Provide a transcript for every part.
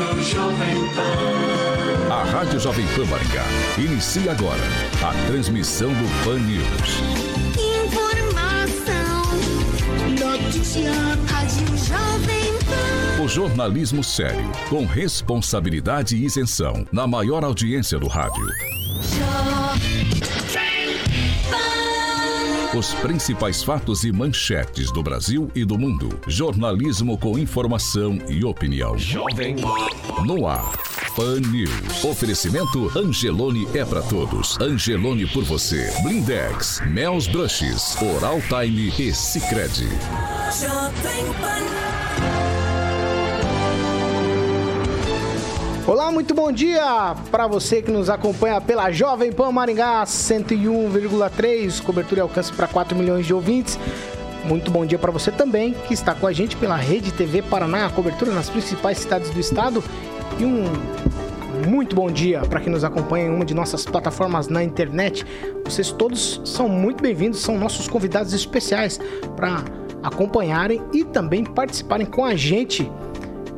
Rádio Jovem Pan. A Rádio Jovem Pan Maringá inicia agora a transmissão do Pan News. Informação, notícia, Rádio Jovem Pan. O jornalismo sério, com responsabilidade e isenção, na maior audiência do rádio. Os principais fatos e manchetes do Brasil e do mundo. Jornalismo com informação e opinião. Jovem No ar. Pan News. Oferecimento Angelone é para todos. Angelone por você. Blindex, Mel's Brushes, Oral Time e Sicredi. Jovem Pan. Olá, muito bom dia para você que nos acompanha pela Jovem Pan Maringá 101,3, cobertura e alcance para 4 milhões de ouvintes. Muito bom dia para você também que está com a gente pela Rede TV Paraná, cobertura nas principais cidades do estado. E um muito bom dia para quem nos acompanha em uma de nossas plataformas na internet. Vocês todos são muito bem-vindos, são nossos convidados especiais para acompanharem e também participarem com a gente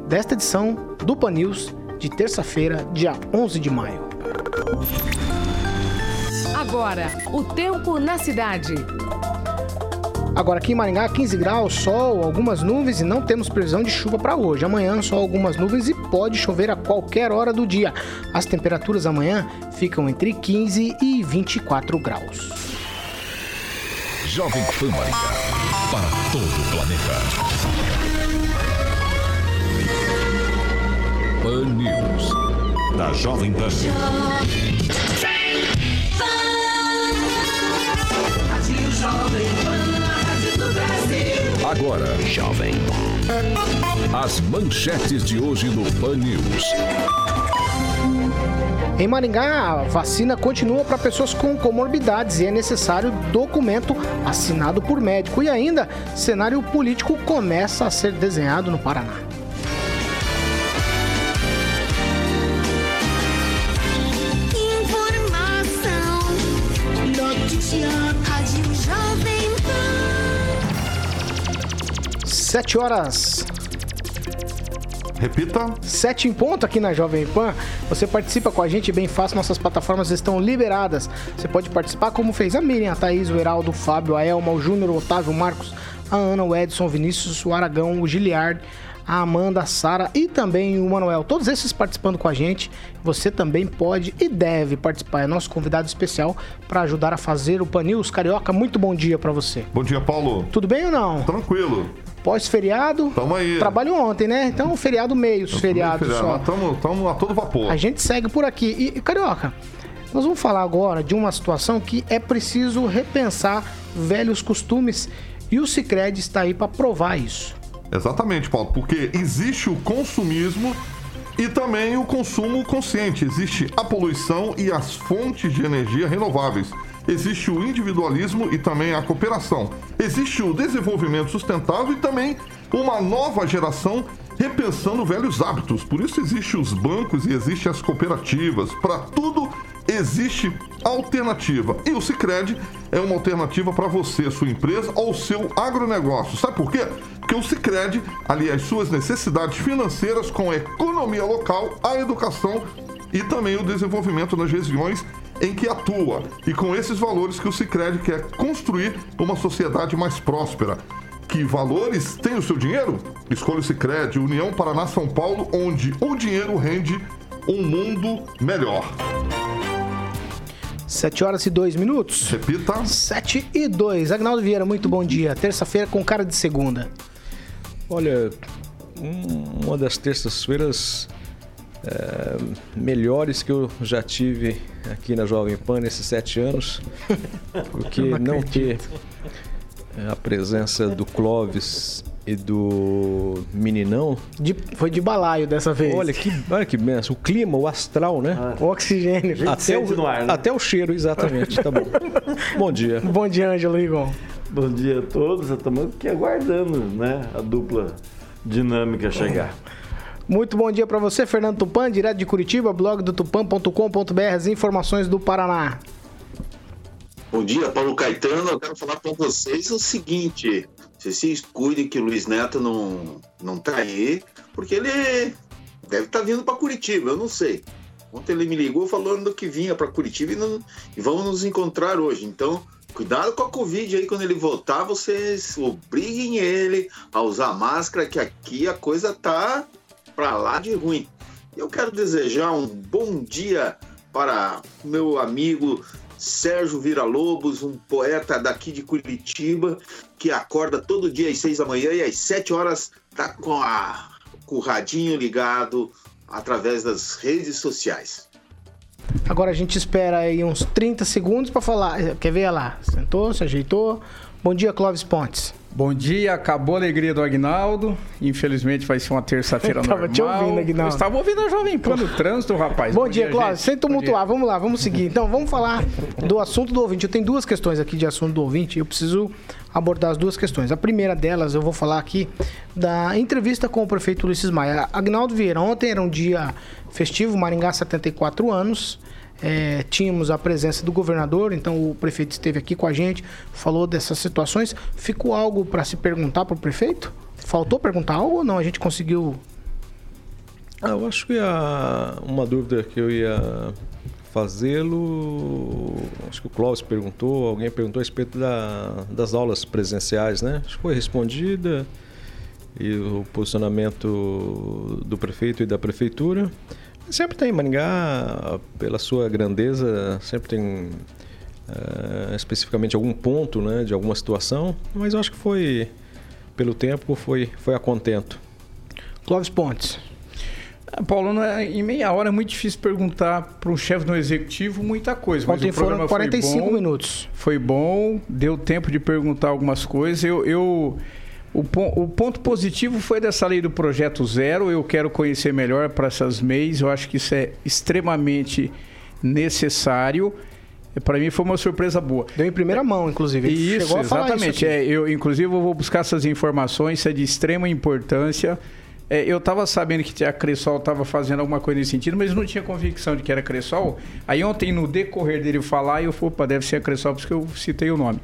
desta edição do Pan News de terça-feira, dia 11 de maio. Agora, o tempo na cidade. Agora aqui em Maringá, 15 graus, sol, algumas nuvens e não temos previsão de chuva para hoje. Amanhã só algumas nuvens e pode chover a qualquer hora do dia. As temperaturas amanhã ficam entre 15 e 24 graus. Jovem Pan Maringá, para todo o planeta. Pan News. Da Jovem Pan. Agora, Jovem As manchetes de hoje no Pan News. Em Maringá, a vacina continua para pessoas com comorbidades e é necessário documento assinado por médico. E ainda, cenário político começa a ser desenhado no Paraná. Sete horas. Repita. Sete em ponto aqui na Jovem Pan. Você participa com a gente bem fácil, nossas plataformas estão liberadas. Você pode participar como fez a Miriam, a Thaís, o Heraldo, o Fábio, a Elma, o Júnior, o Otávio, o Marcos, a Ana, o Edson, o Vinícius, o Aragão, o Giliard, a Amanda, a Sara e também o Manuel. Todos esses participando com a gente. Você também pode e deve participar. É nosso convidado especial para ajudar a fazer o Panils Carioca. Muito bom dia para você. Bom dia, Paulo. Tudo bem ou não? Tranquilo. Pós-feriado. Tamo aí. Trabalho ontem, né? Então, feriado meio, feriado, só. Tamo, tamo a todo vapor. A gente segue por aqui. E, Carioca, nós vamos falar agora de uma situação que é preciso repensar velhos costumes e o Cicred está aí para provar isso. Exatamente, Paulo, porque existe o consumismo e também o consumo consciente. Existe a poluição e as fontes de energia renováveis. Existe o individualismo e também a cooperação. Existe o desenvolvimento sustentável e também uma nova geração repensando velhos hábitos. Por isso existe os bancos e existe as cooperativas. Para tudo existe alternativa. E o Sicredi é uma alternativa para você, sua empresa ou seu agronegócio. Sabe por quê? Porque o Sicredi alia as suas necessidades financeiras com a economia local, a educação e também o desenvolvimento nas regiões em que atua. E com esses valores que o Sicredi quer construir uma sociedade mais próspera. Que valores tem o seu dinheiro? Escolha o Sicredi União Paraná São Paulo, onde o dinheiro rende um mundo melhor. 7 horas e 2 minutos. Repita. 7 e 2. Agnaldo Vieira, muito bom dia. Terça-feira com cara de segunda. Olha, uma das terças-feiras é, melhores que eu já tive aqui na Jovem Pan nesses sete anos, porque não, não ter a presença do Clóvis e do Meninão. De, foi de balaio dessa vez. Olha que, olha que benção. O clima, o astral, né? O oxigênio. Até o, no ar, né? até o cheiro, exatamente. Tá bom. bom dia. Bom dia, Ângelo Rigon. Bom dia a todos. Estamos aqui aguardando né, a dupla dinâmica chegar. Muito bom dia para você, Fernando Tupan, direto de Curitiba, blog do tupan.com.br, as informações do Paraná. Bom dia, Paulo Caetano. Eu quero falar para vocês o seguinte: vocês cuidem que o Luiz Neto não, não tá aí, porque ele deve estar tá vindo para Curitiba, eu não sei. Ontem ele me ligou falando que vinha para Curitiba e, não, e vamos nos encontrar hoje. Então, cuidado com a Covid aí quando ele voltar, vocês obriguem ele a usar máscara, que aqui a coisa tá para lá de ruim. Eu quero desejar um bom dia para meu amigo Sérgio Vira-Lobos, um poeta daqui de Curitiba, que acorda todo dia às seis da manhã e às sete horas tá com, a, com o radinho ligado através das redes sociais. Agora a gente espera aí uns 30 segundos para falar. Quer ver lá? Sentou, se ajeitou. Bom dia, Clóvis Pontes. Bom dia, acabou a alegria do Agnaldo. Infelizmente vai ser uma terça-feira normal. Tava te ouvindo, Agnaldo. Eu estava ouvindo a Jovem Pan no trânsito, rapaz. Bom, Bom dia, dia Cláudio. Sem tumultuar, vamos lá, vamos seguir. Então, vamos falar do assunto do ouvinte. Eu tenho duas questões aqui de assunto do ouvinte. Eu preciso abordar as duas questões. A primeira delas, eu vou falar aqui da entrevista com o prefeito Ulisses Maia. Agnaldo Vieira, ontem era um dia festivo, Maringá 74 anos. É, tínhamos a presença do governador, então o prefeito esteve aqui com a gente, falou dessas situações. Ficou algo para se perguntar para o prefeito? Faltou perguntar algo ou não? A gente conseguiu. Ah, eu acho que a, uma dúvida que eu ia fazê-lo. Acho que o Clóvis perguntou, alguém perguntou a respeito da, das aulas presenciais, né? Acho que foi respondida e o posicionamento do prefeito e da prefeitura. Sempre tem Maringá, pela sua grandeza, sempre tem uh, especificamente algum ponto né, de alguma situação, mas eu acho que foi, pelo tempo, foi, foi a contento. Clóvis Pontes. Ah, Paulo, é, em meia hora é muito difícil perguntar para um chefe do executivo muita coisa. Ontem mas o foram 45 foi bom, minutos. Foi bom, deu tempo de perguntar algumas coisas. Eu, eu o, o, ponto positivo foi dessa lei do projeto zero. Eu quero conhecer melhor para essas MEIs. Eu acho que isso é extremamente necessário. Para mim foi uma surpresa boa. Deu em primeira mão, inclusive. Ele isso, exatamente. Isso é, eu, inclusive, eu vou buscar essas informações. Isso é de extrema importância. É, eu estava sabendo que a Cressol estava fazendo alguma coisa nesse sentido, mas não tinha convicção de que era Cressol. Aí ontem, no decorrer dele falar, eu falei, opa, deve ser a Cressol, porque eu citei o nome.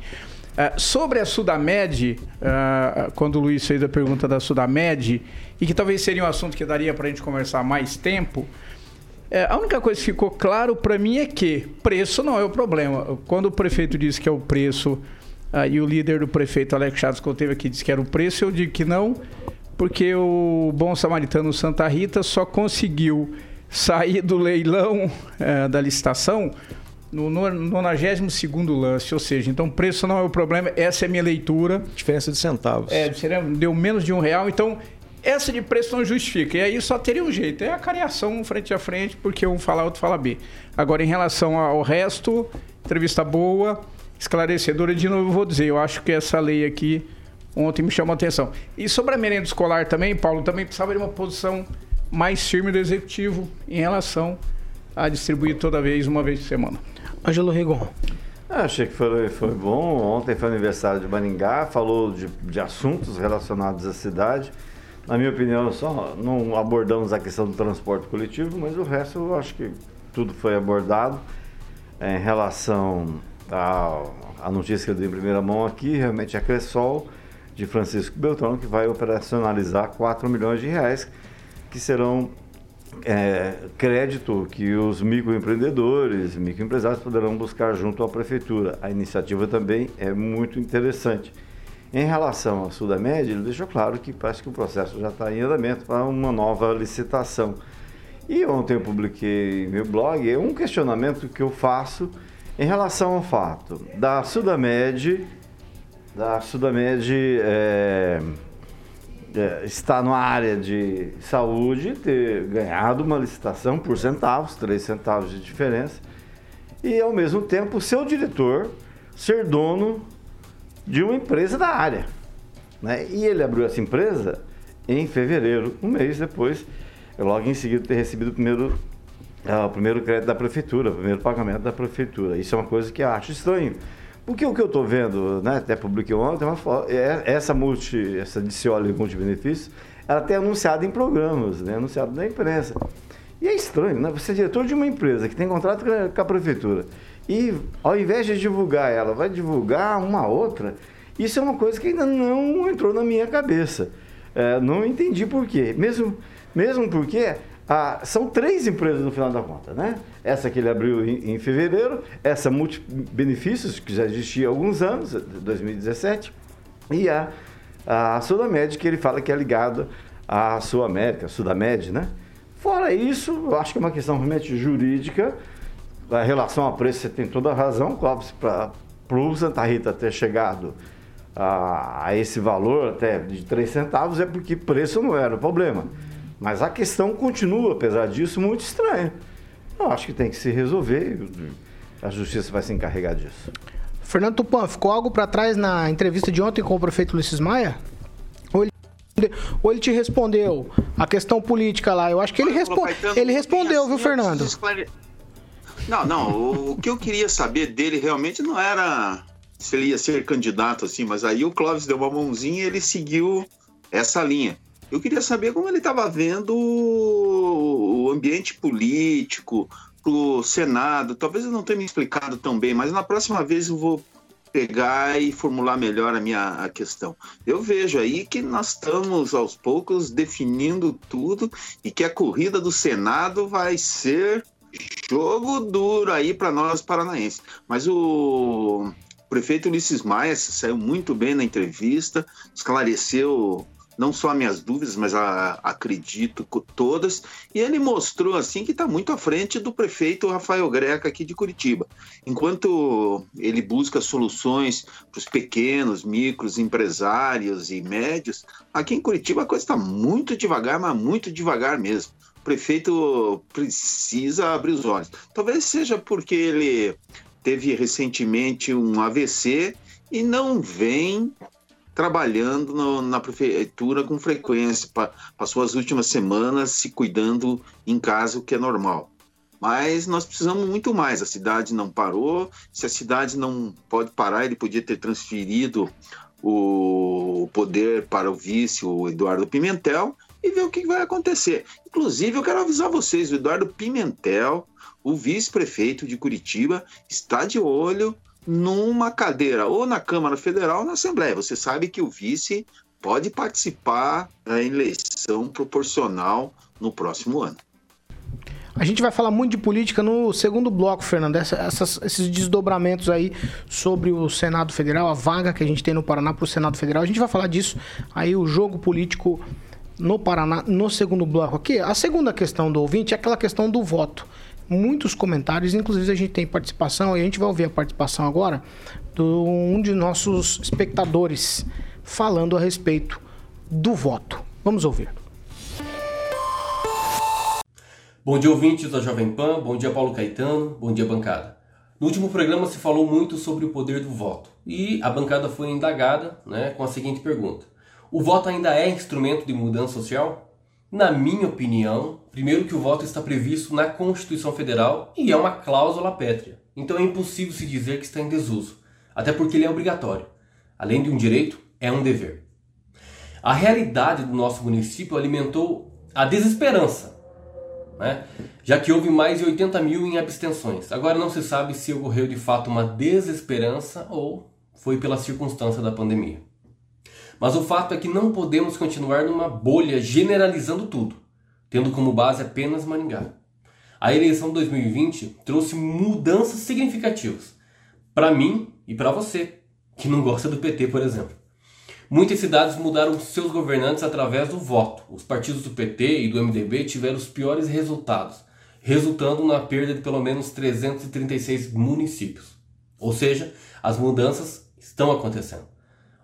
Uh, sobre a Sudamed, uh, quando o Luiz fez a pergunta da Sudamed, e que talvez seria um assunto que daria para a gente conversar mais tempo, uh, a única coisa que ficou claro para mim é que preço não é o problema. Quando o prefeito disse que é o preço, e o líder do prefeito, Alex Chaves, que eu teve aqui, disse que era o preço, eu digo que não, porque o bom samaritano Santa Rita só conseguiu sair do leilão eh, da licitação no 92 lance, ou seja, então preço não é o problema, essa é a minha leitura. Diferença de centavos. É, deu menos de um real, então essa de preço não justifica. E aí só teria um jeito, é a cariação frente a frente, porque um fala, outro fala B. Agora, em relação ao resto, entrevista boa, esclarecedora, de novo eu vou dizer, eu acho que essa lei aqui ontem me chamou a atenção. E sobre a merenda escolar também, Paulo, também precisava de uma posição mais firme do executivo em relação a distribuir toda vez, uma vez por semana. Ângelo Rigon. Ah, achei que foi, foi bom. Ontem foi aniversário de Maringá, falou de, de assuntos relacionados à cidade. Na minha opinião, só não abordamos a questão do transporte coletivo, mas o resto eu acho que tudo foi abordado. É, em relação à, notícia que eu dei em primeira mão aqui, realmente a Cressol de Francisco Beltrão, que vai operacionalizar 4 milhões de reais, que serão é, crédito que os microempreendedores, microempresários poderão buscar junto à prefeitura. A iniciativa também é muito interessante. Em relação ao Sudamed, ele deixou claro que parece que o processo já está em andamento para uma nova licitação. E ontem eu publiquei meu blog um questionamento que eu faço em relação ao fato da Sudamed, da Sudamed é, é, está numa área de saúde, ter ganhado uma licitação por centavos, 3 centavos de diferença, e ao mesmo tempo seu diretor ser dono de uma empresa da área. Né? E ele abriu essa empresa em fevereiro, um mês depois, logo em seguida ter recebido o primeiro, uh, o primeiro crédito da prefeitura, o primeiro pagamento da prefeitura. Isso é uma coisa que eu acho estranho. Porque o que eu estou vendo, né, até publiquei ontem, uma, é, essa multi, essa multibenefício, ela tem anunciado em programas, né, anunciado na imprensa. E é estranho, né? Você é diretor de uma empresa que tem contrato com a prefeitura e ao invés de divulgar ela, vai divulgar uma outra. Isso é uma coisa que ainda não entrou na minha cabeça. É, não entendi por quê. Mesmo, mesmo porque ah, são três empresas no final da conta, né? Essa que ele abriu em, em fevereiro, essa Multibenefícios, que já existia há alguns anos, 2017, e a, a Sudamed, que ele fala que é ligada à Sul América, Sudamed, né? Fora isso, eu acho que é uma questão realmente jurídica, a relação a preço, você tem toda a razão, Clóvis, para o Santa Rita ter chegado a, a, esse valor até de 3 centavos é porque preço não era o problema. Mas a questão continua, apesar disso, muito estranha. Eu acho que tem que se resolver e a justiça vai se encarregar disso. Fernando Tupan, ficou algo para trás na entrevista de ontem com o prefeito Ulisses Maia? Ou ele, ou ele te respondeu a questão política lá? Eu acho que ele, respo ele respondeu, viu, Fernando? Não, não. O, que eu queria saber dele realmente não era se ele ia ser candidato assim, mas aí o Clóvis deu uma mãozinha e ele seguiu essa linha. Eu queria saber como ele estava vendo o ambiente político, o Senado. Talvez eu não tenha me explicado tão bem, mas na próxima vez eu vou pegar e formular melhor a minha a questão. Eu vejo aí que nós estamos aos poucos definindo tudo e que a corrida do Senado vai ser Jogo duro aí para nós paranaenses. Mas o prefeito Ulisses Maia saiu muito bem na entrevista, esclareceu não só minhas dúvidas, mas a, acredito todas, e ele mostrou assim que está muito à frente do prefeito Rafael Greca aqui de Curitiba. Enquanto ele busca soluções para os pequenos, micros, empresários e médios, aqui em Curitiba a coisa está muito devagar, mas muito devagar mesmo prefeito precisa abrir os olhos. Talvez seja porque ele teve recentemente um AVC e não vem trabalhando no, na prefeitura com frequência, passou as últimas semanas se cuidando em casa, o que é normal. Mas nós precisamos muito mais. A cidade não parou. Se a cidade não pode parar, ele podia ter transferido o poder para o vice, o Eduardo Pimentel, e ver o que vai acontecer. Inclusive, eu quero avisar vocês: o Eduardo Pimentel, o vice-prefeito de Curitiba, está de olho numa cadeira ou na Câmara Federal ou na Assembleia. Você sabe que o vice pode participar da eleição proporcional no próximo ano. A gente vai falar muito de política no segundo bloco, Fernando. Essa, essas, esses desdobramentos aí sobre o Senado Federal, a vaga que a gente tem no Paraná para o Senado Federal. A gente vai falar disso aí, o jogo político no Paraná, no segundo bloco aqui. A segunda questão do ouvinte é aquela questão do voto. Muitos comentários, inclusive a gente tem participação, e a gente vai ouvir a participação agora de um de nossos espectadores falando a respeito do voto. Vamos ouvir. Bom dia, ouvintes da Jovem Pan. Bom dia, Paulo Caetano. Bom dia, bancada. No último programa se falou muito sobre o poder do voto e a bancada foi indagada né, com a seguinte pergunta: o voto ainda é instrumento de mudança social? Na minha opinião, primeiro que o voto está previsto na Constituição Federal e é uma cláusula pétrea. Então é impossível se dizer que está em desuso, até porque ele é obrigatório. Além de um direito, é um dever. A realidade do nosso município alimentou a desesperança, né? já que houve mais de 80 mil em abstenções. Agora não se sabe se ocorreu de fato uma desesperança ou foi pela circunstância da pandemia. Mas o fato é que não podemos continuar numa bolha generalizando tudo, tendo como base apenas Maringá. A eleição de 2020 trouxe mudanças significativas para mim e para você, que não gosta do PT, por exemplo. Muitas cidades mudaram seus governantes através do voto. Os partidos do PT e do MDB tiveram os piores resultados, resultando na perda de pelo menos 336 municípios. Ou seja, as mudanças estão acontecendo.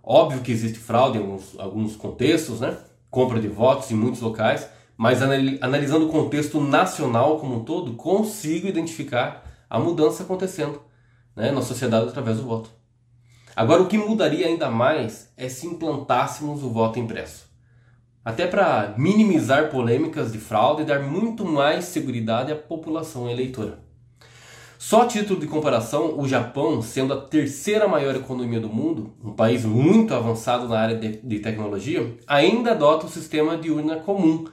Óbvio que existe fraude em alguns, alguns contextos, né? compra de votos em muitos locais, mas analisando o contexto nacional como um todo, consigo identificar a mudança acontecendo né, na sociedade através do voto. Agora, o que mudaria ainda mais é se implantássemos o voto impresso. Até para minimizar polêmicas de fraude e dar muito mais segurança à população eleitora. Só a título de comparação, o Japão, sendo a terceira maior economia do mundo, um país muito avançado na área de, de tecnologia, ainda adota o sistema de urna comum,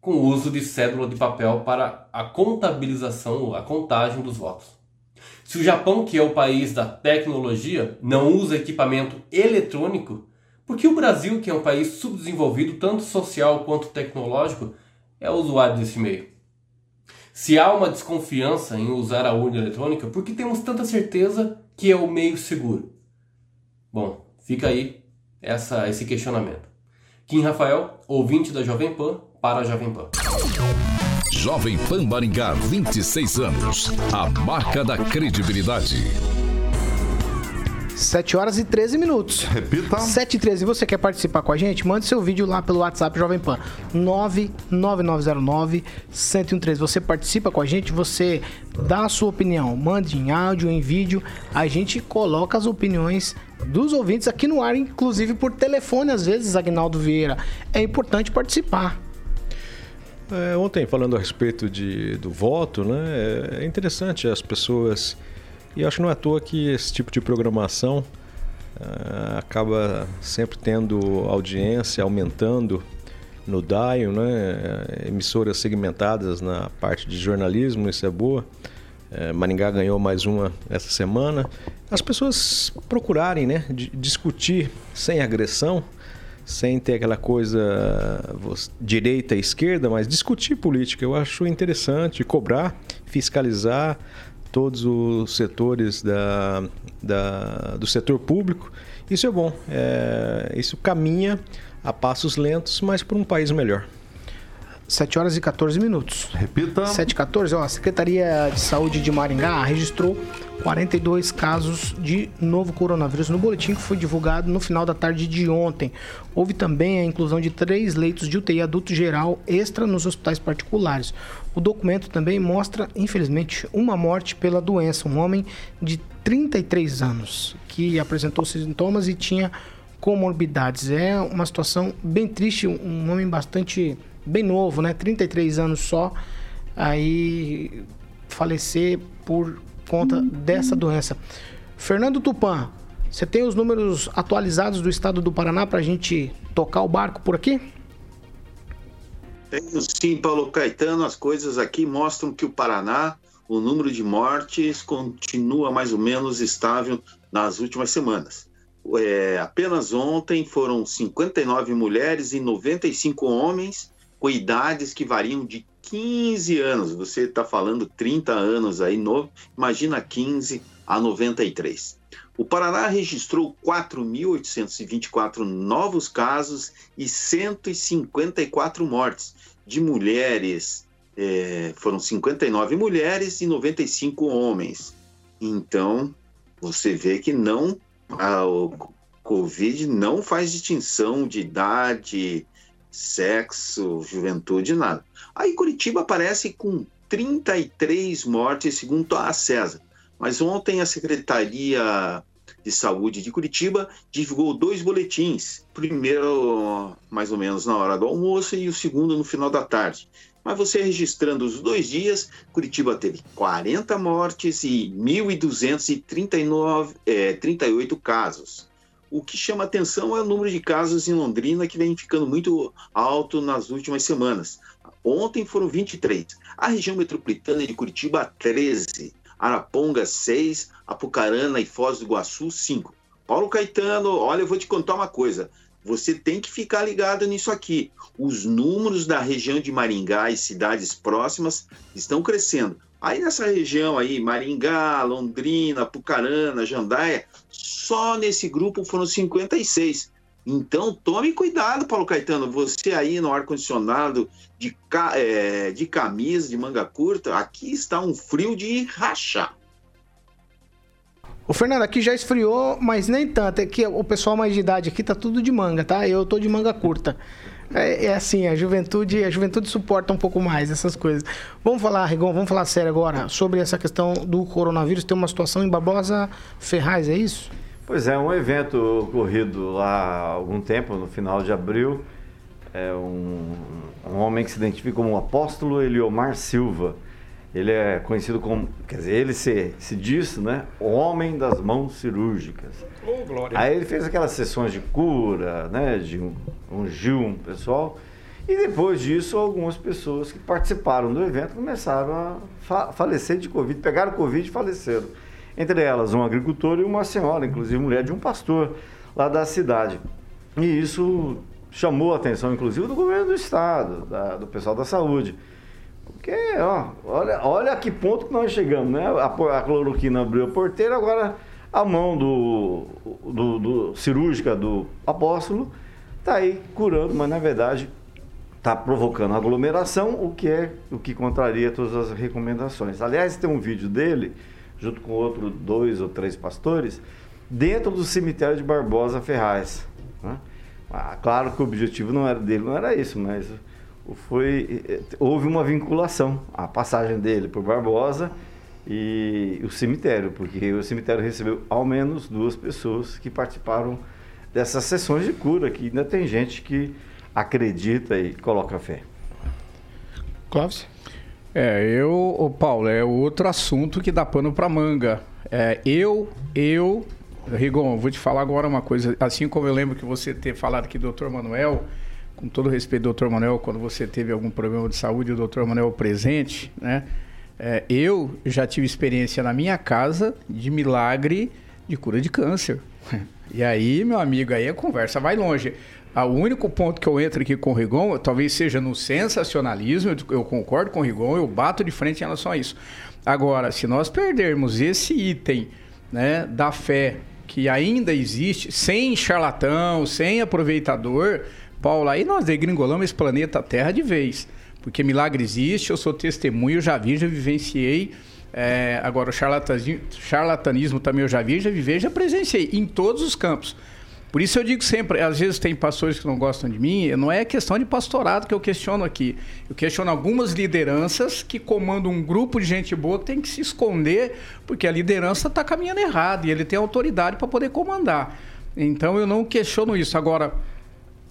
com o uso de cédula de papel para a contabilização, a contagem dos votos. Se o Japão, que é o país da tecnologia, não usa equipamento eletrônico, por que o Brasil, que é um país subdesenvolvido tanto social quanto tecnológico, é usuário desse meio? Se há uma desconfiança em usar a urna eletrônica, por que temos tanta certeza que é o meio seguro? Bom, fica aí essa, esse questionamento. Kim Rafael, ouvinte da Jovem Pan, para a Jovem Pan. Jovem Pan Maringá, 26 anos. A marca da credibilidade. 7 horas e 13 minutos. Repita. 7 e 13. E você quer participar com a gente? Mande seu vídeo lá pelo WhatsApp Jovem Pan. 99909-1013. Você participa com a gente, você dá a sua opinião. Mande em áudio, em vídeo. A gente coloca as opiniões dos ouvintes aqui no ar, inclusive por telefone, às vezes, Agnaldo Vieira. É importante participar. É, ontem, falando a respeito de, do voto, né, é interessante as pessoas. E acho que não é à toa que esse tipo de programação uh, acaba sempre tendo audiência, aumentando no DAIO, né, emissoras segmentadas na parte de jornalismo, isso é boa. É, Maringá ganhou mais uma essa semana. As pessoas procurarem né, discutir sem agressão, sem ter aquela coisa direita e esquerda, mas discutir política. Eu acho interessante cobrar, fiscalizar todos os setores da, da, do setor público. Isso é bom. É, isso caminha a passos lentos, mas para um país melhor. 7 horas e 14 minutos. Repita. 7 e 14, ó, a Secretaria de Saúde de Maringá registrou 42 casos de novo coronavírus no boletim que foi divulgado no final da tarde de ontem. Houve também a inclusão de três leitos de UTI adulto geral extra nos hospitais particulares. O documento também mostra, infelizmente, uma morte pela doença. Um homem de 33 anos que apresentou sintomas e tinha comorbidades. É uma situação bem triste, um homem bastante bem novo, né? 33 anos só, aí falecer por conta dessa doença. Fernando Tupan, você tem os números atualizados do estado do Paraná para a gente tocar o barco por aqui? Tenho sim, Paulo Caetano. As coisas aqui mostram que o Paraná, o número de mortes continua mais ou menos estável nas últimas semanas. É, apenas ontem foram 59 mulheres e 95 homens com idades que variam de 15 anos. Você está falando 30 anos aí, novo, imagina 15 a 93. O Paraná registrou 4.824 novos casos e 154 mortes de mulheres. É, foram 59 mulheres e 95 homens. Então, você vê que não a, o Covid não faz distinção de idade, sexo, juventude, nada. Aí Curitiba aparece com 33 mortes, segundo a César. Mas ontem a Secretaria de Saúde de Curitiba divulgou dois boletins. Primeiro, mais ou menos na hora do almoço, e o segundo no final da tarde. Mas você registrando os dois dias, Curitiba teve 40 mortes e 1.238 é, casos. O que chama atenção é o número de casos em Londrina, que vem ficando muito alto nas últimas semanas. Ontem foram 23. A região metropolitana de Curitiba, 13. Araponga, 6. Apucarana e Foz do Iguaçu, 5. Paulo Caetano, olha, eu vou te contar uma coisa. Você tem que ficar ligado nisso aqui. Os números da região de Maringá e cidades próximas estão crescendo. Aí nessa região aí, Maringá, Londrina, Pucarana, Jandaia, só nesse grupo foram 56. Então tome cuidado, Paulo Caetano. Você aí no ar-condicionado de, é, de camisa, de manga curta, aqui está um frio de rachar. O Fernando, aqui já esfriou, mas nem tanto. É que o pessoal mais de idade aqui tá tudo de manga, tá? Eu tô de manga curta. É, é, assim, a juventude, a juventude suporta um pouco mais essas coisas. Vamos falar, Rigon, vamos falar sério agora sobre essa questão do coronavírus. Tem uma situação em Barbosa Ferraz, é isso? Pois é, um evento ocorrido lá há algum tempo, no final de abril, é um, um homem que se identifica como o apóstolo Eliomar Silva. Ele é conhecido como, quer dizer, ele se, se diz, né, o homem das mãos cirúrgicas. Oh, glória. Aí ele fez aquelas sessões de cura, né, de um, ungiu um pessoal, e depois disso algumas pessoas que participaram do evento começaram a fa falecer de Covid, pegaram Covid e faleceram. Entre elas um agricultor e uma senhora, inclusive mulher de um pastor lá da cidade. E isso chamou a atenção, inclusive, do governo do estado, da, do pessoal da saúde. Porque, ó, olha, olha a que ponto que nós chegamos, né? A, a cloroquina abriu a porteira, agora a mão do, do, do cirúrgica do apóstolo está aí curando, mas na verdade está provocando aglomeração, o que é o que contraria todas as recomendações. Aliás, tem um vídeo dele, junto com outros dois ou três pastores, dentro do cemitério de Barbosa Ferraz. Né? Ah, claro que o objetivo não era dele, não era isso, mas foi eh, houve uma vinculação a passagem dele por Barbosa e o cemitério, porque o cemitério recebeu ao menos duas pessoas que participaram dessas sessões de cura, que ainda tem gente que acredita e coloca fé. Clóvis? É, eu, o Paulo, é outro assunto que dá pano para manga. É, eu, eu, Rigon, vou te falar agora uma coisa. Assim como eu lembro que você ter falado que doutor Manuel, com todo respeito, doutor Manuel, quando você teve algum problema de saúde, o doutor Manuel presente, né? É, eu já tive experiência na minha casa de milagre de cura de câncer. E aí, meu amigo, aí a conversa vai longe. O único ponto que eu entro aqui com o Rigon, talvez seja no sensacionalismo, eu concordo com o Rigon, eu bato de frente em relação a isso. Agora, se nós perdermos esse item né, da fé que ainda existe, sem charlatão, sem aproveitador, Paulo, aí nós degringolamos esse planeta Terra de vez. Porque milagre existe, eu sou testemunho, já vi, já vivenciei. É, agora, o charlatanismo, charlatanismo também eu já vi, já vivi, já presenciei em todos os campos. Por isso eu digo sempre, às vezes tem pastores que não gostam de mim, não é questão de pastorado que eu questiono aqui. Eu questiono algumas lideranças que comandam um grupo de gente boa que tem que se esconder, porque a liderança está caminhando errado e ele tem autoridade para poder comandar. Então eu não questiono isso. Agora,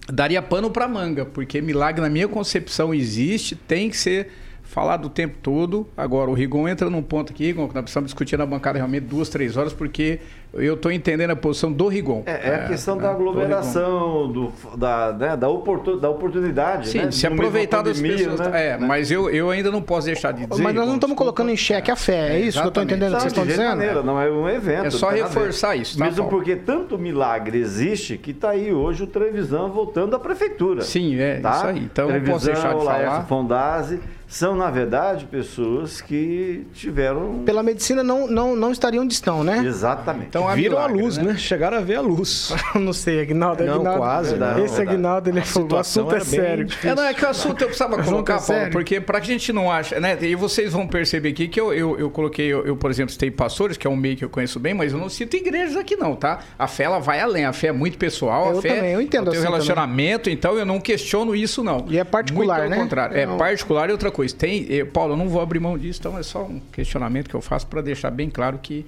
daria pano para manga, porque milagre, na minha concepção, existe, tem que ser falado o tempo todo. Agora, o Rigon entra num ponto aqui, Rigon, que nós precisamos discutir na bancada realmente duas, três horas, porque eu estou entendendo a posição do Rigon. É, é a questão é, da aglomeração, do, da, né, da, oportun, da oportunidade. Sim, né? se aproveitar das pessoas. Né? É, né? mas eu, eu ainda não posso deixar de dizer. Mas nós não estamos colocando em xeque a fé, é isso Exatamente. que eu estou entendendo que vocês estão dizendo? Maneira, não é um evento. É só reforçar isso. Tá, Mesmo Paulo? porque tanto milagre existe que está aí hoje o Trevisan voltando à prefeitura. Sim, é tá? isso aí. Então Trevisan, não posso deixar de falar. Fondase, são, na verdade, pessoas que tiveram. Pela medicina não, não, não estariam onde estão, né? Exatamente. Então viram milagre, a luz, né? né? Chegaram a ver a luz. não sei, Aguinaldo. Não, Aguinaldo, quase. Não, esse Aguinaldo, ele falou: o assunto é sério. É, não, é que o assunto eu precisava colocar, é Paulo, porque para que a gente não ache, né? E vocês vão perceber aqui que eu, eu, eu coloquei, eu, eu, por exemplo, citei pastores, que é um meio que eu conheço bem, mas eu não cito igrejas aqui, não, tá? A fé, ela vai além. A fé é muito pessoal. Eu a fé também, eu entendo tem assim relacionamento, também. então eu não questiono isso, não. E é particular, muito né? contrário. É particular e outra coisa. Tem, Paulo, eu não vou abrir mão disso, então é só um questionamento que eu faço para deixar bem claro que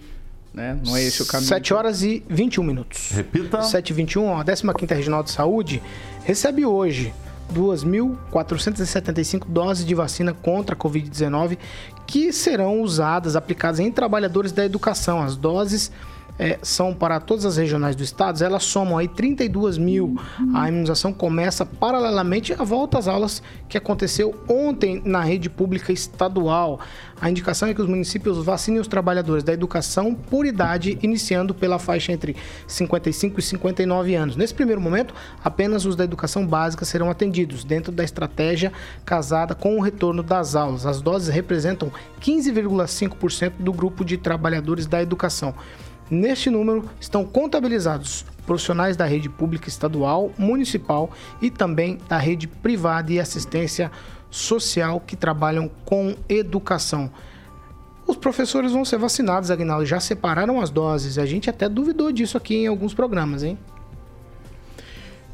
né, não é esse o caminho. 7 horas e 21 minutos. Repita. 7 e 21, a 15ª Regional de Saúde recebe hoje 2.475 doses de vacina contra a Covid-19 que serão usadas, aplicadas em trabalhadores da educação. As doses é, são para todas as regionais do estado, elas somam aí 32 mil. A imunização começa paralelamente à volta às aulas que aconteceu ontem na rede pública estadual. A indicação é que os municípios vacinem os trabalhadores da educação por idade, iniciando pela faixa entre 55 e 59 anos. Nesse primeiro momento, apenas os da educação básica serão atendidos, dentro da estratégia casada com o retorno das aulas. As doses representam 15,5% do grupo de trabalhadores da educação. Neste número estão contabilizados profissionais da rede pública estadual, municipal e também da rede privada e assistência social que trabalham com educação. Os professores vão ser vacinados, Agnaldo, já separaram as doses. A gente até duvidou disso aqui em alguns programas, hein?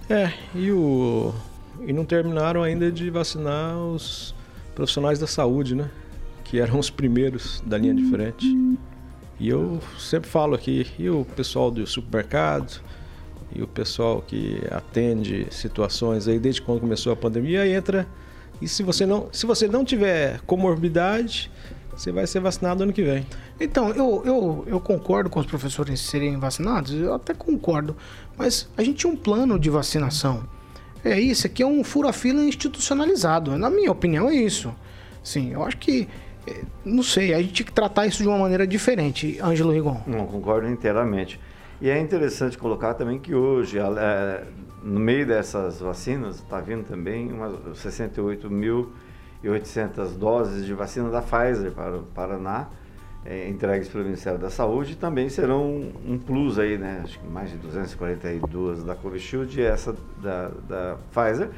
É, e o e não terminaram ainda de vacinar os profissionais da saúde, né? Que eram os primeiros da linha de frente. E eu sempre falo aqui, e o pessoal do supermercado, e o pessoal que atende situações aí desde quando começou a pandemia entra e se você não, se você não tiver comorbidade, você vai ser vacinado ano que vem. Então, eu, eu, eu concordo com os professores serem vacinados, eu até concordo, mas a gente tinha um plano de vacinação. É isso, aqui é um fura-fila institucionalizado. Na minha opinião, é isso. Sim, eu acho que não sei, a gente tinha que tratar isso de uma maneira diferente, Ângelo Rigon. Não, concordo inteiramente. E é interessante colocar também que hoje, é, no meio dessas vacinas, está vindo também umas 68.800 doses de vacina da Pfizer para o Paraná, é, entregues pelo Ministério da Saúde, e também serão um plus aí, né? Acho que mais de 242 da Covishield e essa da, da Pfizer.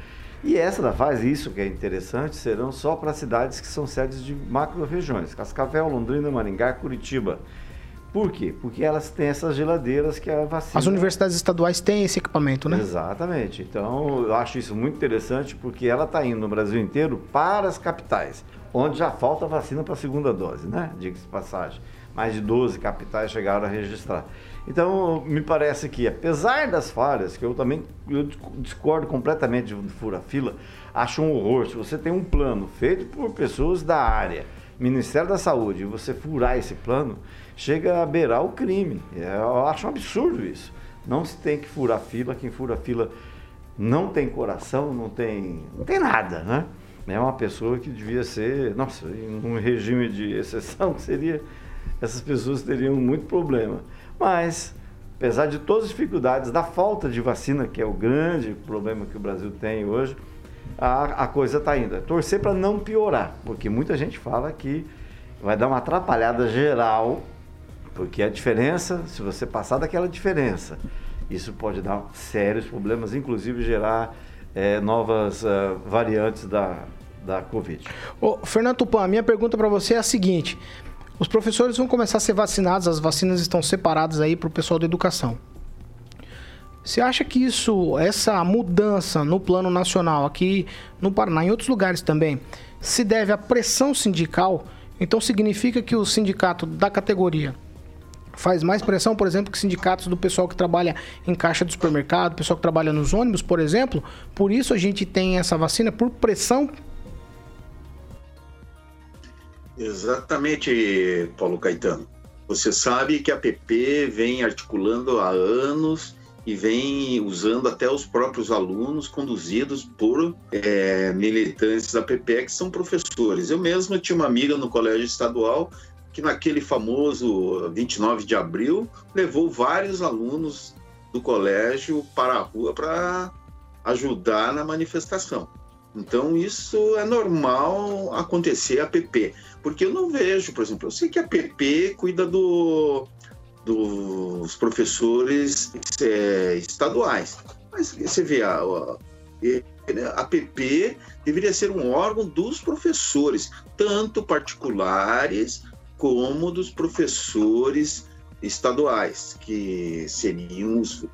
E essa da Pfizer, isso que é interessante, serão só para cidades que são sedes de macro-regiões, Cascavel, Londrina, Maringá, Curitiba. Por quê? Porque elas têm essas geladeiras que a vacina. As universidades estaduais têm esse equipamento, né? Exatamente. Então, eu acho isso muito interessante porque ela está indo no Brasil inteiro para as capitais, onde já falta vacina para a segunda dose, né? Diga-se de passagem. Mais de 12 capitais chegaram a registrar. Então, me parece que, apesar das falhas, que eu também eu discordo completamente de fura-fila, acho um horror. Se você tem um plano feito por pessoas da área, Ministério da Saúde, e você furar esse plano, chega a beirar o crime. É, eu acho um absurdo isso. Não se tem que furar fila, quem fura fila não tem coração, não tem, não tem nada, né? É uma pessoa que devia ser, nossa, em um regime de exceção, seria, essas pessoas teriam muito problema. Mas, apesar de todas as dificuldades, da falta de vacina, que é o grande problema que o Brasil tem hoje, a, a coisa está indo. É torcer para não piorar, porque muita gente fala que vai dar uma atrapalhada geral porque a diferença, se você passar daquela diferença, isso pode dar sérios problemas, inclusive gerar é, novas uh, variantes da, da Covid. Ô, Fernando Tupan, a minha pergunta para você é a seguinte: os professores vão começar a ser vacinados, as vacinas estão separadas aí para o pessoal da educação. Você acha que isso, essa mudança no plano nacional aqui no Paraná, em outros lugares também, se deve à pressão sindical? Então significa que o sindicato da categoria faz mais pressão, por exemplo, que sindicatos do pessoal que trabalha em caixa do supermercado, pessoal que trabalha nos ônibus, por exemplo. Por isso a gente tem essa vacina por pressão. Exatamente, Paulo Caetano. Você sabe que a PP vem articulando há anos e vem usando até os próprios alunos conduzidos por é, militantes da PP que são professores. Eu mesmo tinha uma amiga no colégio estadual que naquele famoso 29 de abril levou vários alunos do colégio para a rua para ajudar na manifestação. Então isso é normal acontecer a PP, porque eu não vejo, por exemplo, eu sei que a PP cuida do, dos professores é, estaduais, mas você vê a, a, a PP deveria ser um órgão dos professores, tanto particulares como dos professores estaduais, que seriam os,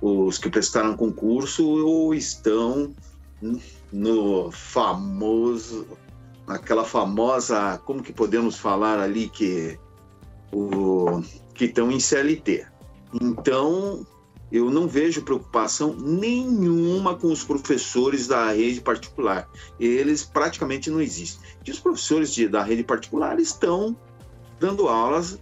os que prestaram concurso ou estão no famoso, aquela famosa, como que podemos falar ali que o que estão em CLT. Então, eu não vejo preocupação nenhuma com os professores da rede particular. Eles praticamente não existem. E os professores de, da rede particular estão dando aulas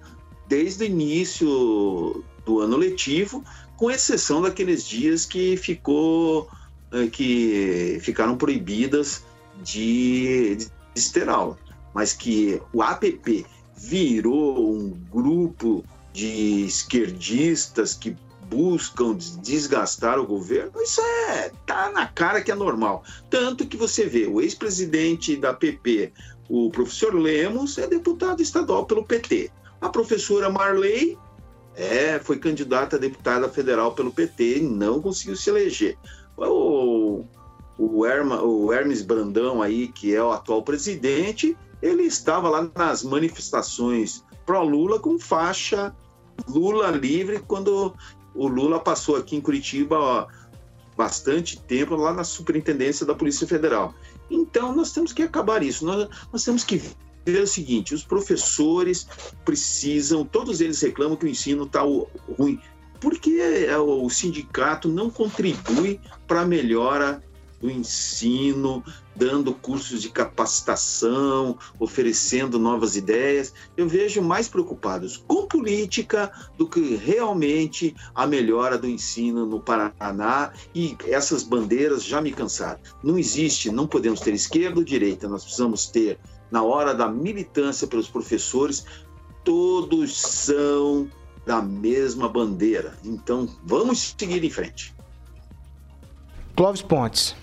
desde o início do ano letivo, com exceção daqueles dias que ficou eh, que ficaram proibidas de, de ter aula, mas que o APP virou um grupo de esquerdistas que buscam desgastar o governo, isso é tá na cara que é normal. Tanto que você vê o ex-presidente da PP, o professor Lemos é deputado estadual pelo PT. A professora Marley é, foi candidata a deputada federal pelo PT e não conseguiu se eleger. O, o, Herma, o Hermes Brandão aí, que é o atual presidente, ele estava lá nas manifestações pró-Lula com faixa Lula livre quando o Lula passou aqui em Curitiba ó, bastante tempo lá na superintendência da Polícia Federal. Então, nós temos que acabar isso. Nós, nós temos que ver o seguinte: os professores precisam, todos eles reclamam que o ensino está ruim. Por que é, o sindicato não contribui para a melhora do ensino, dando cursos de capacitação, oferecendo novas ideias. Eu vejo mais preocupados com política do que realmente a melhora do ensino no Paraná e essas bandeiras já me cansaram. Não existe, não podemos ter esquerda ou direita, nós precisamos ter, na hora da militância pelos professores, todos são da mesma bandeira. Então, vamos seguir em frente. Clóvis Pontes.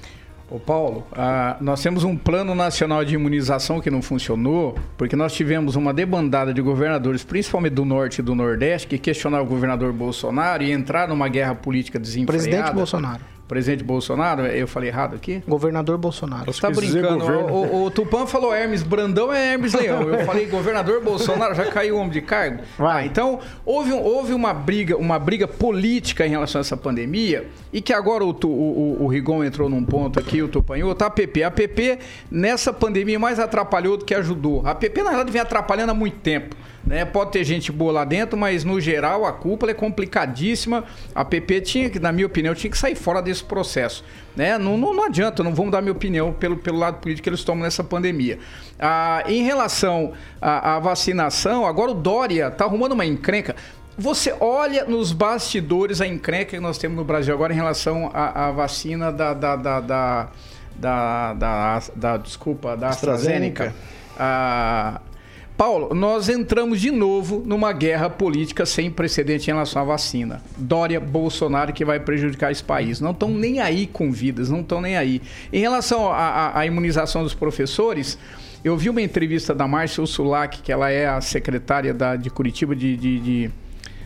Ô Paulo, ah, nós temos um plano nacional de imunização que não funcionou, porque nós tivemos uma debandada de governadores, principalmente do Norte e do Nordeste, que questionaram o governador Bolsonaro e entraram numa guerra política desenfreada. Presidente Bolsonaro presidente Bolsonaro, eu falei errado aqui? Governador Bolsonaro. Você tá brincando. O, o, o, Tupã falou Hermes Brandão é Hermes Leão. Eu falei governador Bolsonaro, já caiu o homem de cargo. Vai. Ah, então, houve, houve uma briga, uma briga política em relação a essa pandemia e que agora o, o, o Rigon entrou num ponto aqui, o Tupanhou, tá a PP. A PP, nessa pandemia, mais atrapalhou do que ajudou. A PP, na verdade, vem atrapalhando há muito tempo. Né? Pode ter gente boa lá dentro, mas no geral a cúpula é complicadíssima. A PP tinha que, na minha opinião, tinha que sair fora desse processo. Né? Não, não, não adianta, não vamos dar minha opinião pelo, pelo lado político que eles tomam nessa pandemia. Ah, em relação à, à vacinação, agora o Dória está arrumando uma encrenca. Você olha nos bastidores a encrenca que nós temos no Brasil agora em relação à, à vacina da, da, da, da, da, da, da desculpa, da AstraZeneca. AstraZeneca. Ah, Paulo, nós entramos de novo numa guerra política sem precedente em relação à vacina. Dória, Bolsonaro que vai prejudicar esse país. Não estão nem aí com vidas, não estão nem aí. Em relação à imunização dos professores, eu vi uma entrevista da Márcia Ursulac, que ela é a secretária da, de Curitiba de, de, de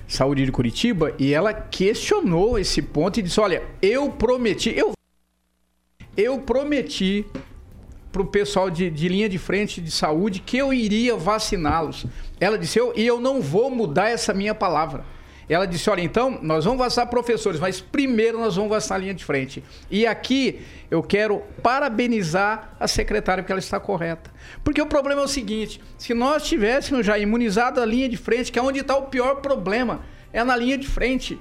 Saúde de Curitiba, e ela questionou esse ponto e disse: Olha, eu prometi, eu, eu prometi para o pessoal de, de, linha de frente de saúde que eu iria vaciná-los. Ela disse, eu, e eu não vou mudar essa minha palavra. Ela disse, olha, então, nós vamos vacinar professores, mas primeiro nós vamos vacinar a linha de frente. E aqui eu quero parabenizar a secretária, porque ela está correta. Porque o problema é o seguinte, se nós tivéssemos já imunizado a linha de frente, que é onde está o pior problema, é na linha de frente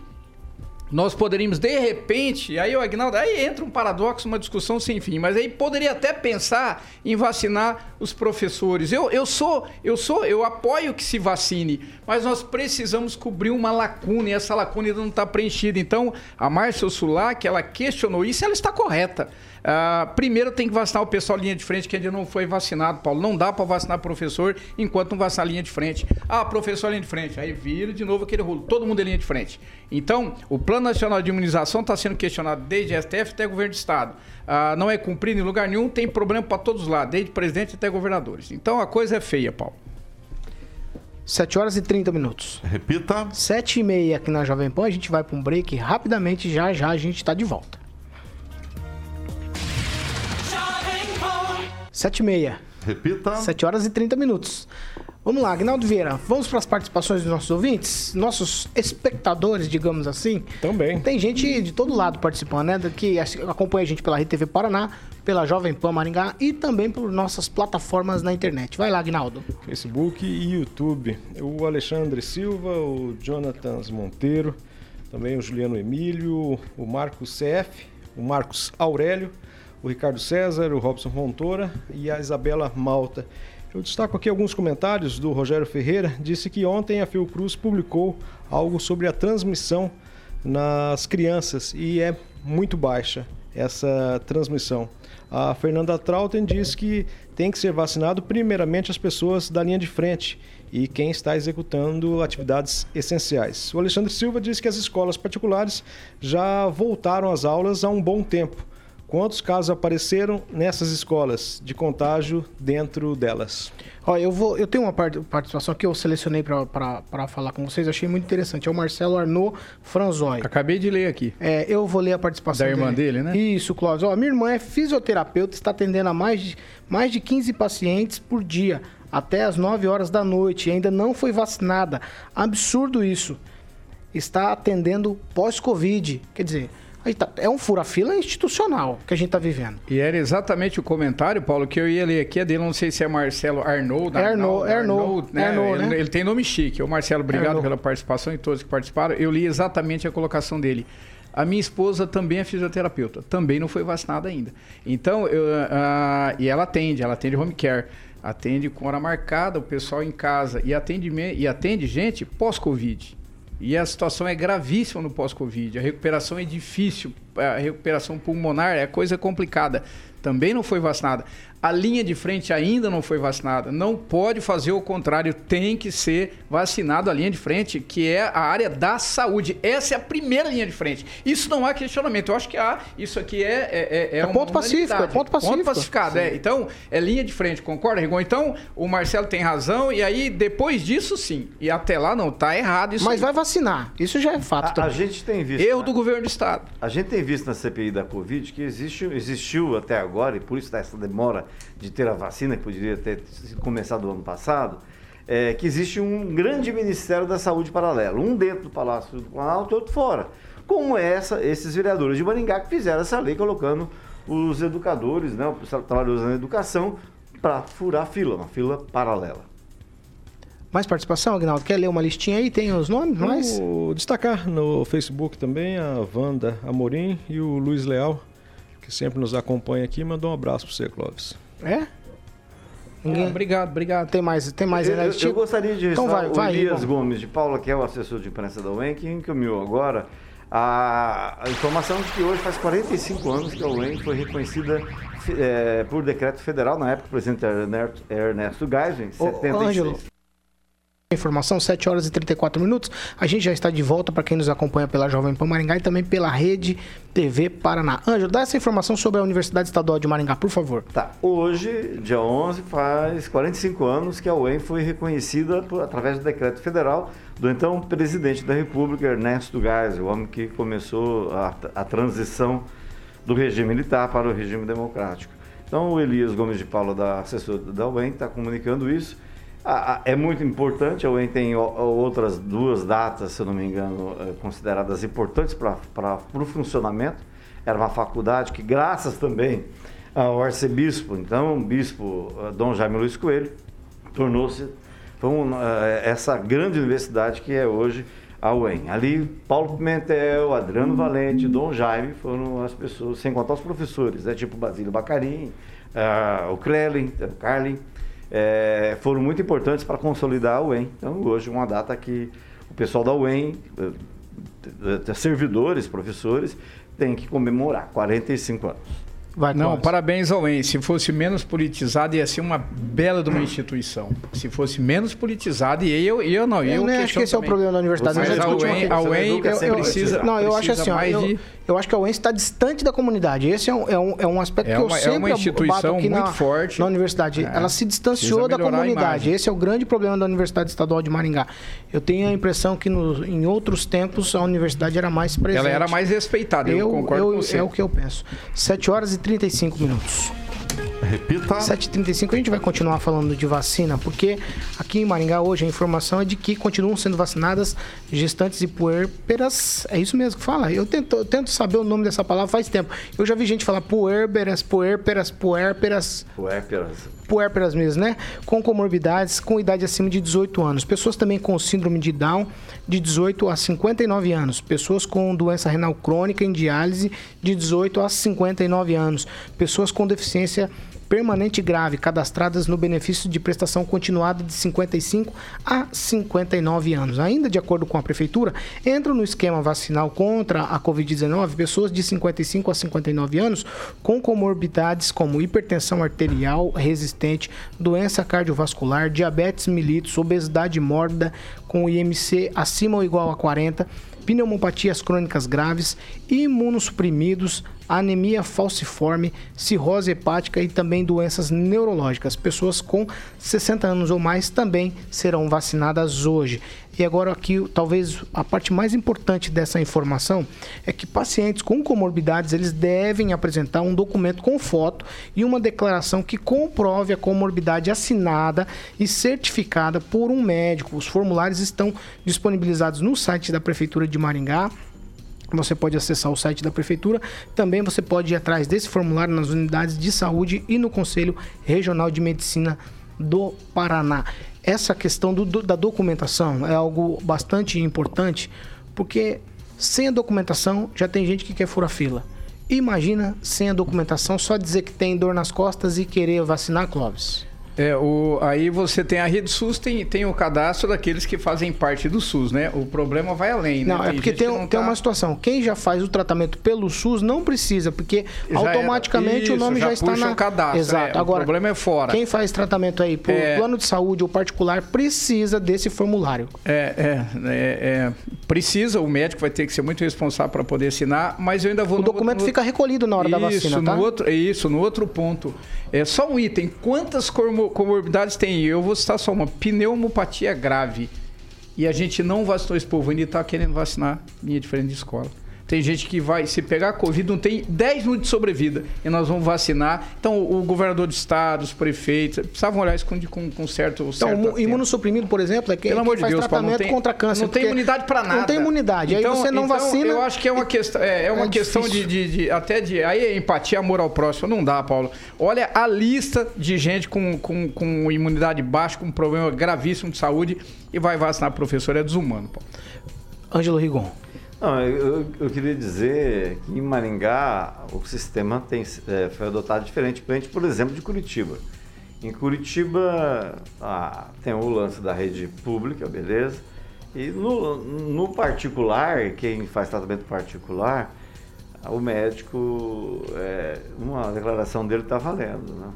nós poderíamos, de repente, aí o Agnaldo, aí entra um paradoxo, uma discussão sem fim, mas aí poderia até pensar em vacinar os professores. Eu, eu sou, eu sou, eu apoio que se vacine, mas nós precisamos cobrir uma lacuna e essa lacuna ainda não está preenchida. Então, a Márcia Sulac, ela questionou isso, ela está correta. Uh, primeiro tem que vacinar o pessoal linha de frente que ainda não foi vacinado, Paulo. Não dá para vacinar professor enquanto não vacinar linha de frente. Ah, professor linha de frente. Aí vira de novo aquele rolo. Todo mundo é linha de frente. Então, o Plano Nacional de Imunização está sendo questionado desde STF até governo de Estado. Uh, não é cumprido em lugar nenhum, tem problema para todos lá, desde presidente até governadores. Então a coisa é feia, Paulo. 7 horas e 30 minutos. Repita. 7 e meia aqui na Jovem Pan. A gente vai para um break rapidamente. Já já a gente está de volta. Sete e meia. Repita. Sete horas e 30 minutos. Vamos lá, Agnaldo Vieira, vamos para as participações dos nossos ouvintes, nossos espectadores, digamos assim. Também. Tem gente de todo lado participando, né? Que acompanha a gente pela RTV Paraná, pela Jovem Pan Maringá e também por nossas plataformas na internet. Vai lá, Agnaldo. Facebook e YouTube. O Alexandre Silva, o Jonathan Monteiro, também o Juliano Emílio, o Marcos CF, o Marcos Aurélio o Ricardo César, o Robson Fontoura e a Isabela Malta. Eu destaco aqui alguns comentários do Rogério Ferreira. Disse que ontem a Fiocruz publicou algo sobre a transmissão nas crianças e é muito baixa essa transmissão. A Fernanda Trautem diz que tem que ser vacinado primeiramente as pessoas da linha de frente e quem está executando atividades essenciais. O Alexandre Silva diz que as escolas particulares já voltaram às aulas há um bom tempo Quantos casos apareceram nessas escolas de contágio dentro delas? Olha, eu, vou, eu tenho uma participação que eu selecionei para falar com vocês, achei muito interessante. É o Marcelo Arnaud Franzói. Acabei de ler aqui. É, eu vou ler a participação Da irmã dele, né? Isso, Cláudio. Ó, minha irmã é fisioterapeuta, está atendendo a mais de, mais de 15 pacientes por dia, até as 9 horas da noite, e ainda não foi vacinada. Absurdo isso. Está atendendo pós-Covid. Quer dizer, Tá, é um fura-fila institucional que a gente está vivendo. E era exatamente o comentário, Paulo, que eu ia ler aqui, é dele, não sei se é Marcelo Arnold. Arnold, Arnold, né? Arnold ele, né? ele, tem nome chique. O Marcelo, obrigado Arnold. pela participação e todos que participaram. Eu li exatamente a colocação dele. A minha esposa também é fisioterapeuta, também não foi vacinada ainda. Então, eu, uh, e ela atende, ela atende home care, atende com hora marcada, o pessoal em casa, e atende, e atende gente pós-Covid. E a situação é gravíssima no pós-Covid. A recuperação é difícil, a recuperação pulmonar é coisa complicada. Também não foi vacinada. A linha de frente ainda não foi vacinada. Não pode fazer o contrário, tem que ser vacinado a linha de frente, que é a área da saúde. Essa é a primeira linha de frente. Isso não há questionamento. Eu acho que há. Isso aqui é. É, é, é ponto pacífico, é ponto pacífico. Ponto pacificado, é. Então, é linha de frente, concorda, Rigon? Então, o Marcelo tem razão, e aí, depois disso, sim. E até lá, não, tá errado isso. Mas aí. vai vacinar. Isso já é fato. A, a gente tem visto. Erro do governo do Estado. A gente tem visto na CPI da Covid que existe, existiu até agora, e por isso essa demora de ter a vacina, que poderia ter começado no ano passado, é, que existe um grande Ministério da Saúde paralelo, um dentro do Palácio do Planalto e outro fora. Como essa, esses vereadores de Maringá que fizeram essa lei colocando os educadores, né, os trabalhadores na educação, para furar a fila, uma fila paralela. Mais participação, Agnaldo? Quer ler uma listinha aí? Tem os nomes? Mais? Vou destacar no Facebook também a Wanda Amorim e o Luiz Leal que sempre nos acompanha aqui, mandou um abraço para você, Clóvis. É? Ninguém... Ah, obrigado, obrigado. Tem mais, tem mais eu, eu, eu gostaria de então vai, o vai, Elias Gomes de Paula, que é o assessor de imprensa da UEM, que encaminhou agora a, a informação de que hoje faz 45 anos que a UEM foi reconhecida é, por decreto federal, na época o presidente Ernesto Geisel, em 76. Ângelo, Informação, 7 horas e 34 minutos. A gente já está de volta para quem nos acompanha pela Jovem Pan Maringá e também pela Rede TV Paraná. Ângelo, dá essa informação sobre a Universidade Estadual de Maringá, por favor. Tá. Hoje, dia 11, faz 45 anos que a UEM foi reconhecida por, através do decreto federal do então presidente da República, Ernesto Geisel, o homem que começou a, a transição do regime militar para o regime democrático. Então, o Elias Gomes de Paula, da assessor da UEM, está comunicando isso é muito importante, a UEM tem outras duas datas, se eu não me engano, é, consideradas importantes para o funcionamento. Era uma faculdade que, graças também ao arcebispo, então, bispo é, Dom Jaime Luiz Coelho, tornou-se é, essa grande universidade que é hoje a UEM. Ali, Paulo Pimentel, Adriano Valente, Dom Jaime foram as pessoas, sem contar os professores, né, tipo Basílio Bacarim, uh, o Krellin, o Carlin é, foram muito importantes para consolidar a UEM. Então, hoje, uma data que o pessoal da UEM, eh, eh, servidores, professores, tem que comemorar 45 anos. Vai, não, parabéns ao EN. Se fosse menos politizado, ia ser uma bela de uma instituição. Se fosse menos politizado, e eu, eu não. Eu, eu acho que esse também. é o problema da universidade. Mas a UEM, a UEM precisa. Não, eu acho assim, ó, eu, eu, acho que a UEM está distante da comunidade. Esse é um, é um, é um aspecto é uma, que eu sempre É uma instituição muito na, forte. Na universidade. É. Ela se distanciou da comunidade. Esse é o grande problema da Universidade Estadual de Maringá. Eu tenho a impressão que no, em outros tempos a universidade era mais presente. Ela era mais respeitada, eu, eu concordo com você. É o que eu penso. 7 horas e 35 minutos. Repita. 7h35 a gente vai continuar falando de vacina, porque aqui em Maringá hoje a informação é de que continuam sendo vacinadas gestantes e puérperas. É isso mesmo que fala? Eu tento, eu tento saber o nome dessa palavra faz tempo. Eu já vi gente falar puérperas, puérperas, puérperas. Puérperas. Puérperas mesmo, né? Com comorbidades, com idade acima de 18 anos. Pessoas também com síndrome de Down, de 18 a 59 anos. Pessoas com doença renal crônica em diálise, de 18 a 59 anos. Pessoas com deficiência permanente grave cadastradas no benefício de prestação continuada de 55 a 59 anos. Ainda de acordo com a prefeitura, entram no esquema vacinal contra a Covid-19 pessoas de 55 a 59 anos com comorbidades como hipertensão arterial resistente, doença cardiovascular, diabetes mellitus, obesidade mórbida com IMC acima ou igual a 40, pneumopatias crônicas graves, imunossuprimidos, anemia falciforme, cirrose hepática e também doenças neurológicas. Pessoas com 60 anos ou mais também serão vacinadas hoje. E agora aqui, talvez a parte mais importante dessa informação é que pacientes com comorbidades, eles devem apresentar um documento com foto e uma declaração que comprove a comorbidade assinada e certificada por um médico. Os formulários estão disponibilizados no site da Prefeitura de Maringá Você pode acessar o site da prefeitura. Também você pode ir atrás desse formulário nas unidades de saúde e no Conselho Regional de Medicina do Paraná. Essa questão do, do, da documentação é algo bastante importante, porque sem a documentação já tem gente que quer furar fila. Imagina sem a documentação só dizer que tem dor nas costas e querer vacinar, Clóvis. É, o, aí você tem a rede SUS, tem, tem o cadastro daqueles que fazem parte do SUS, né? O problema vai além, né? Não, tem é porque tem, tem tá... uma situação. Quem já faz o tratamento pelo SUS não precisa, porque já automaticamente Isso, o nome já, já está na... cadastro. Exato. É, Agora, o problema é fora. Quem faz tratamento aí por é... plano de saúde ou particular precisa desse formulário. É, é, é, é, precisa, o médico vai ter que ser muito responsável para poder assinar, mas eu ainda vou... O documento no... fica recolhido na hora isso, da vacina, tá? No outro, isso, no outro ponto. É só um item. Quantas comorbidades tem? Eu vou citar só uma. Pneumopatia grave. E a gente não vacinou esse povo. Ainda está querendo vacinar minha diferente de escola. Tem gente que vai, se pegar a Covid, não tem 10 minutos de sobrevida. E nós vamos vacinar. Então, o governador do estado, os prefeitos, precisavam olhar isso com, com, com certo. Então, certo imunossuprimido, por exemplo, é quem, Pelo amor faz de Deus, tratamento tem, contra câncer. Não tem imunidade para nada. Não tem imunidade. Então, aí você não então, vacina. Eu acho que é uma questão. É, é uma é questão de, de, de, Até de. Aí é empatia, amor ao próximo. Não dá, Paulo. Olha a lista de gente com, com, com imunidade baixa, com problema gravíssimo de saúde e vai vacinar professor. É desumano, Paulo. Ângelo Rigon. Não, eu, eu, queria dizer que em Maringá o sistema tem, é, foi adotado diferentemente, por exemplo, de Curitiba. Em Curitiba ah, tem o lance da rede pública, beleza? E no, no particular, quem faz tratamento particular, o médico, é, uma declaração dele está valendo. Né?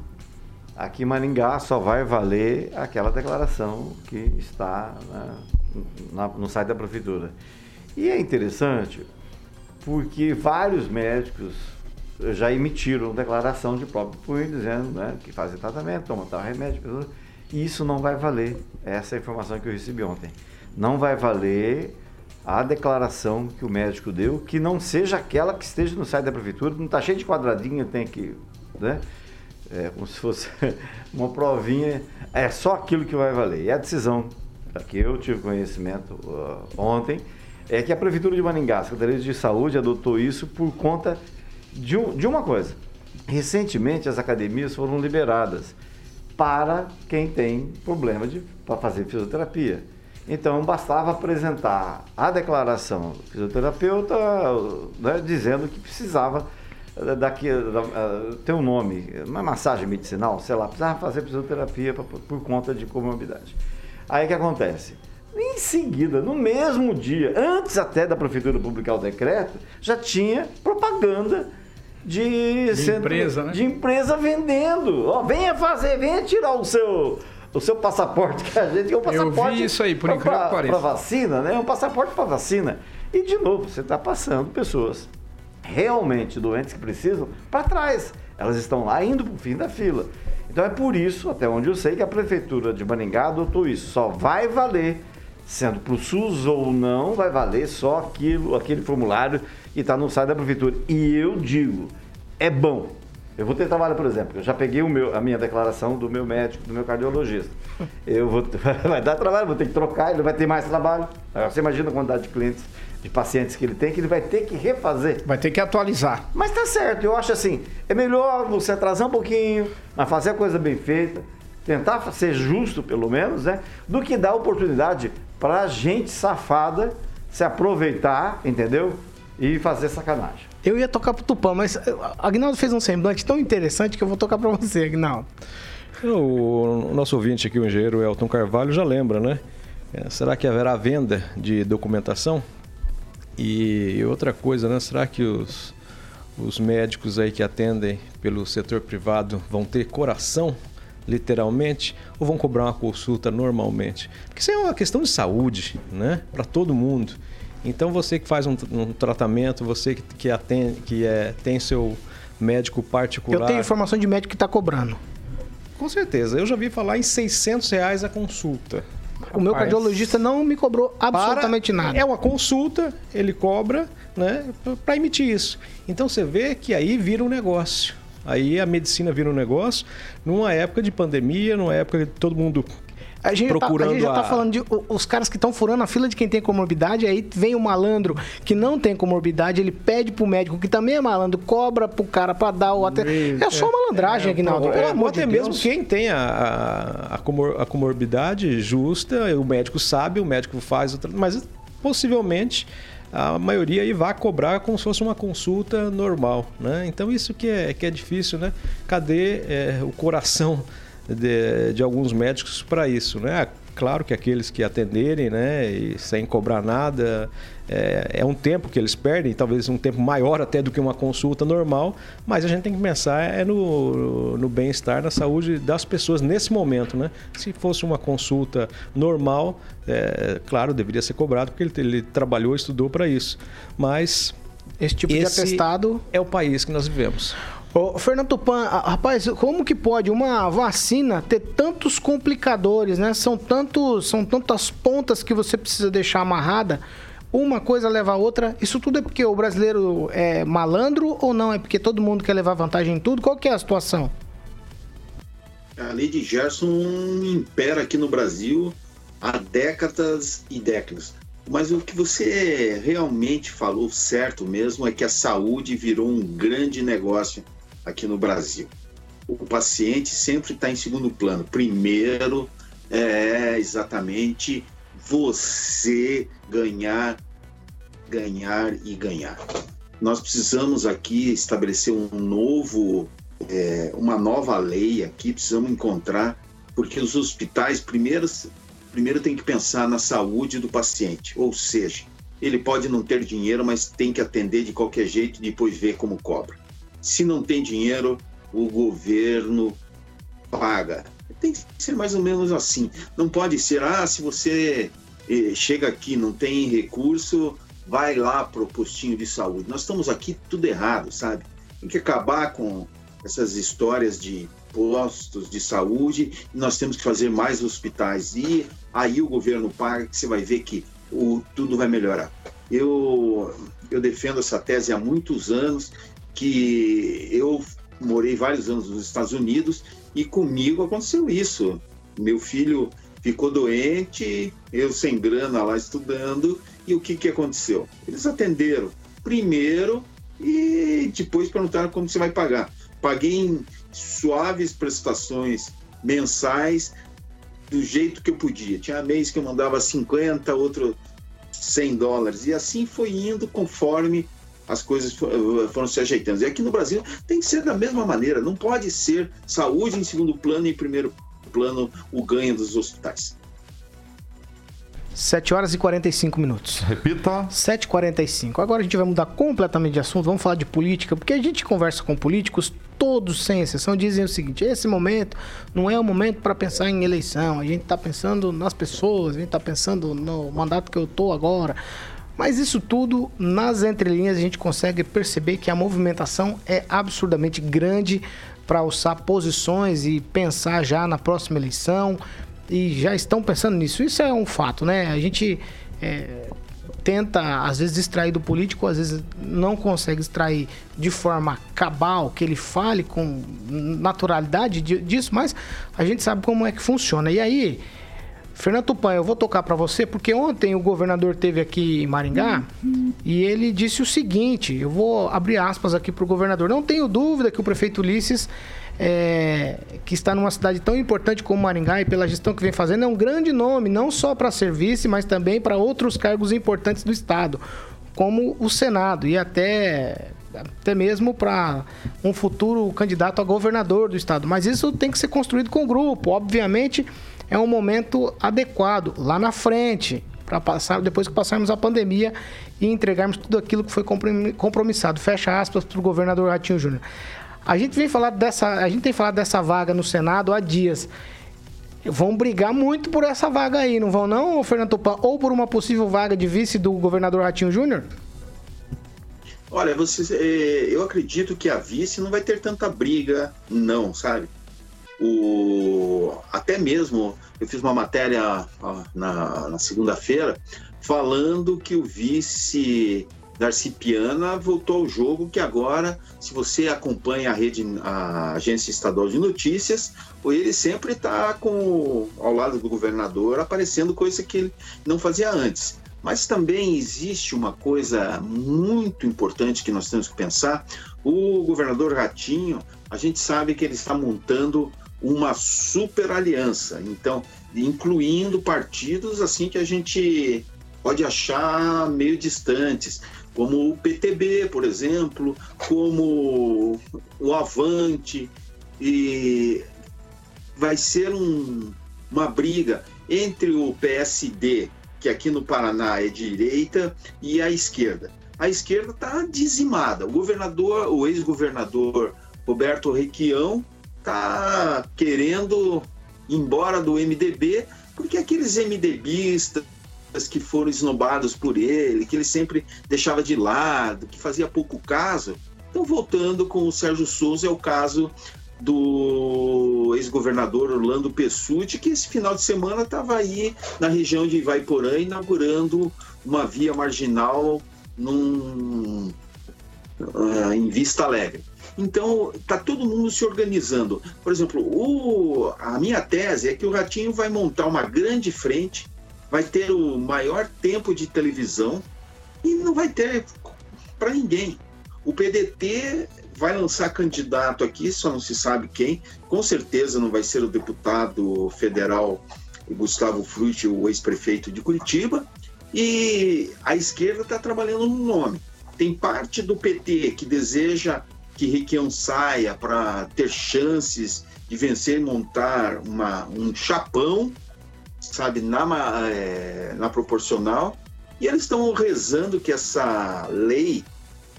Aqui em Maringá só vai valer aquela declaração que está né, na, no site da prefeitura. E é interessante porque vários médicos já emitiram declaração de próprio punho dizendo né, que fazem tratamento, tomam tal remédio, e isso não vai valer. Essa é a informação que eu recebi ontem. Não vai valer a declaração que o médico deu, que não seja aquela que esteja no site da prefeitura, não está cheio de quadradinho, tem que. Né? É como se fosse uma provinha, é só aquilo que vai valer. E a decisão que eu tive conhecimento uh, ontem é que a Prefeitura de Maningá, a Secretaria de Saúde, adotou isso por conta de, de uma coisa. Recentemente, as academias foram liberadas para quem tem problema para fazer fisioterapia. Então, bastava apresentar a declaração do fisioterapeuta né, dizendo que precisava eh, daqui, da, ter um nome, uma massagem medicinal, sei lá, precisava fazer fisioterapia pra, por conta de comorbidade. Aí o que acontece? Em seguida, no mesmo dia, antes até da prefeitura publicar o decreto, já tinha propaganda de, de centro, empresa, né? de empresa vendendo. Ó, venha fazer, venha tirar o seu o seu passaporte que a gente é um passaporte. Eu vi isso aí, por incrível que pareça. Para vacina, né? Um passaporte para vacina. E de novo, você está passando pessoas realmente doentes que precisam para trás. Elas estão lá indo para o fim da fila. Então é por isso, até onde eu sei, que a prefeitura de Maringá adotou isso. Só vai valer sendo para o SUS ou não, vai valer só aquilo, aquele formulário que está no site da prefeitura. E eu digo, é bom. Eu vou ter trabalho, por exemplo, eu já peguei o meu, a minha declaração do meu médico, do meu cardiologista. Eu vou, vai dar trabalho, vou ter que trocar, ele vai ter mais trabalho. Você imagina a quantidade de clientes, de pacientes que ele tem, que ele vai ter que refazer. Vai ter que atualizar. Mas tá certo, eu acho assim, é melhor você atrasar um pouquinho, mas fazer a coisa bem feita, tentar ser justo, pelo menos, né? Do que dar oportunidade pra gente safada se aproveitar, entendeu? E fazer sacanagem. Eu ia tocar pro Tupã, mas eh, Agnaldo fez um semblante tão interessante que eu vou tocar pra você, Agnaldo. O nosso ouvinte aqui, o engenheiro Elton Carvalho, já lembra, né? É, será que haverá venda de documentação? E outra coisa, né? Será que os, os médicos aí que atendem pelo setor privado vão ter coração literalmente, ou vão cobrar uma consulta normalmente? Porque isso é uma questão de saúde, né? Para todo mundo. Então você que faz um, um tratamento, você que, que, atende, que é, tem seu médico particular. Eu tenho informação de médico que está cobrando. Com certeza. Eu já vi falar em 600 reais a consulta. O meu cardiologista não me cobrou absolutamente para, nada. É uma consulta, ele cobra, né, para emitir isso. Então você vê que aí vira um negócio. Aí a medicina vira um negócio numa época de pandemia, numa época que todo mundo A gente procurando tá, a gente já tá a- falando de os caras que estão furando a fila de quem tem comorbidade, aí vem o malandro que não tem comorbidade, ele pede pro médico que também é malandro, cobra pro cara pra dar o até. É só malandragem, Aguinaldo. Ou- Pelo de até Deus. mesmo quem tem a, a, comor- a comorbidade justa, o médico sabe, o médico faz, mas possivelmente a maioria aí vai cobrar como se fosse uma consulta normal, né? Então isso que é, que é difícil, né? Cadê é, o coração de, de alguns médicos para isso, né? Claro que aqueles que atenderem, né, e sem cobrar nada, é, é um tempo que eles perdem, talvez um tempo maior até do que uma consulta normal, mas a gente tem que pensar é no, no bem-estar, na saúde das pessoas nesse momento, né? Se fosse uma consulta normal, é, claro, deveria ser cobrado porque ele, ele trabalhou, estudou para isso, mas Esse tipo de esse atestado. é o país que nós vivemos. Ô, Fernando Tupan, rapaz, como que pode uma vacina ter tantos complicadores, né? São tantos, são tantas pontas que você precisa deixar amarrada. Uma coisa leva a outra. Isso tudo é porque o brasileiro é malandro ou não? É porque todo mundo quer levar vantagem em tudo? Qual que é a situação? A lei de Gerson impera aqui no Brasil há décadas e décadas. Mas o que você realmente falou certo mesmo é que a saúde virou um grande negócio aqui no Brasil. O paciente sempre está em segundo plano. Primeiro é exatamente você ganhar, ganhar e ganhar. Nós precisamos aqui estabelecer um novo é, uma nova lei aqui, precisamos encontrar, porque os hospitais, primeiro, primeiro tem que pensar na saúde do paciente, ou seja, ele pode não ter dinheiro, mas tem que atender de qualquer jeito e depois ver como cobra. Se não tem dinheiro, o governo paga. Tem que ser mais ou menos assim. Não pode ser, ah, se você eh, chega aqui não tem recurso, vai lá pro postinho de saúde. Nós estamos aqui tudo errado, sabe? Tem que acabar com essas histórias de postos de saúde nós temos que fazer mais hospitais e aí o governo paga que você vai ver que o, tudo vai melhorar. Eu, eu defendo essa tese há muitos anos que eu morei vários anos nos Estados Unidos e comigo aconteceu isso. Meu filho ficou doente, eu sem grana lá estudando e o que, que aconteceu? Eles atenderam primeiro e depois perguntaram como você vai pagar paguei em suaves prestações mensais do jeito que eu podia. Tinha mês que eu mandava 50, outro 100 dólares. E assim foi indo conforme as coisas foram se ajeitando. E aqui no Brasil tem que ser da mesma maneira. Não pode ser saúde em segundo plano e em primeiro plano o ganho dos hospitais. 7 horas e 45 minutos. Repita. 7h45. Agora a gente vai mudar completamente de assunto, vamos falar de política, porque a gente conversa com políticos, todos sem exceção dizem o seguinte: esse momento não é o momento para pensar em eleição, a gente está pensando nas pessoas, a gente está pensando no mandato que eu tô agora. Mas isso tudo, nas entrelinhas, a gente consegue perceber que a movimentação é absurdamente grande para alçar posições e pensar já na próxima eleição. E já estão pensando nisso. Isso é um fato, né? A gente é, tenta, às vezes, extrair do político, às vezes não consegue extrair de forma cabal, que ele fale com naturalidade disso, mas a gente sabe como é que funciona. E aí, Fernando Tupan, eu vou tocar para você, porque ontem o governador teve aqui em Maringá uhum. e ele disse o seguinte: eu vou abrir aspas aqui para o governador. Não tenho dúvida que o prefeito Ulisses, é, que está numa cidade tão importante como Maringá e pela gestão que vem fazendo, é um grande nome, não só para serviço, mas também para outros cargos importantes do Estado, como o Senado e até até mesmo para um futuro candidato a governador do estado. Mas isso tem que ser construído com o grupo. Obviamente, é um momento adequado lá na frente para passar depois que passarmos a pandemia e entregarmos tudo aquilo que foi compromissado. Fecha aspas para o governador Ratinho Júnior. A gente vem falar dessa, a gente tem falado dessa vaga no Senado há dias. Vão brigar muito por essa vaga aí, não vão não, Fernando Tupan? Ou por uma possível vaga de vice do governador Ratinho Júnior? Olha, você, eu acredito que a vice não vai ter tanta briga, não, sabe? O, até mesmo eu fiz uma matéria na, na segunda-feira falando que o vice Darcy Piana voltou ao jogo, que agora, se você acompanha a rede, a agência estadual de notícias, ele sempre está com ao lado do governador aparecendo coisa que ele não fazia antes. Mas também existe uma coisa muito importante que nós temos que pensar. O governador Ratinho, a gente sabe que ele está montando uma super aliança, então incluindo partidos assim que a gente pode achar meio distantes como o PTB, por exemplo, como o Avante, e vai ser um, uma briga entre o PSD, que aqui no Paraná é direita, e a esquerda. A esquerda está dizimada. O governador, o ex-governador Roberto Requião, está querendo ir embora do MDB, porque aqueles MDBistas que foram esnobados por ele, que ele sempre deixava de lado, que fazia pouco caso. Então, voltando com o Sérgio Souza, é o caso do ex-governador Orlando Pessutti, que esse final de semana estava aí na região de Ivaiporã inaugurando uma via marginal num, uh, em Vista Alegre. Então, está todo mundo se organizando. Por exemplo, o, a minha tese é que o Ratinho vai montar uma grande frente vai ter o maior tempo de televisão e não vai ter para ninguém. O PDT vai lançar candidato aqui, só não se sabe quem. Com certeza não vai ser o deputado federal Gustavo Frutti, o ex-prefeito de Curitiba. E a esquerda está trabalhando no nome. Tem parte do PT que deseja que Requião saia para ter chances de vencer e montar uma, um chapão sabe, na, é, na proporcional, e eles estão rezando que essa lei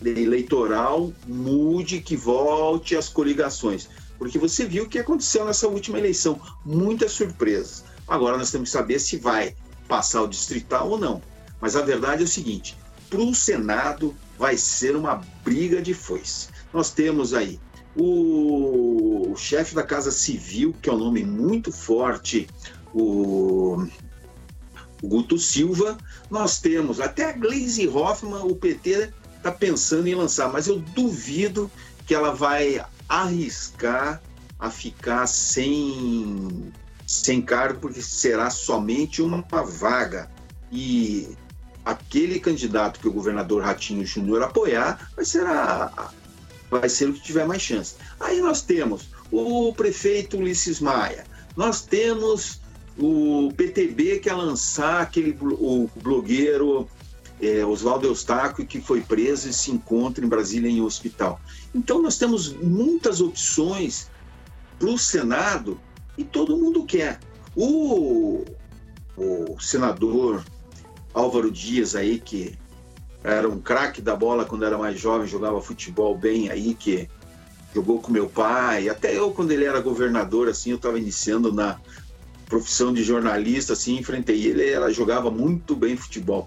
eleitoral mude, que volte às coligações. Porque você viu o que aconteceu nessa última eleição. Muitas surpresas. Agora nós temos que saber se vai passar o distrital ou não. Mas a verdade é o seguinte: para o Senado vai ser uma briga de foice. Nós temos aí o, o chefe da Casa Civil, que é um nome muito forte, o, o Guto Silva, nós temos até a Glaze Hoffman, o PT está pensando em lançar, mas eu duvido que ela vai arriscar a ficar sem, sem cargo, porque será somente uma vaga. E aquele candidato que o governador Ratinho Júnior apoiar vai ser, a, vai ser o que tiver mais chance. Aí nós temos o prefeito Ulisses Maia, nós temos o PTB quer lançar aquele o blogueiro é, Oswaldo Eustáquio, que foi preso e se encontra em Brasília em um hospital. Então, nós temos muitas opções para o Senado e todo mundo quer. O, o senador Álvaro Dias aí, que era um craque da bola quando era mais jovem, jogava futebol bem aí, que jogou com meu pai, até eu quando ele era governador, assim, eu estava iniciando na, profissão de jornalista, assim, enfrentei ele, ela jogava muito bem futebol.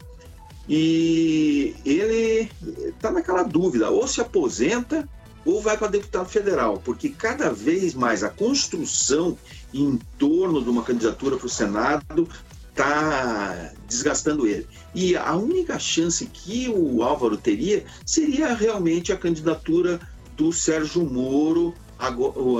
E ele está naquela dúvida, ou se aposenta ou vai para deputado federal, porque cada vez mais a construção em torno de uma candidatura para o Senado está desgastando ele. E a única chance que o Álvaro teria seria realmente a candidatura do Sérgio Moro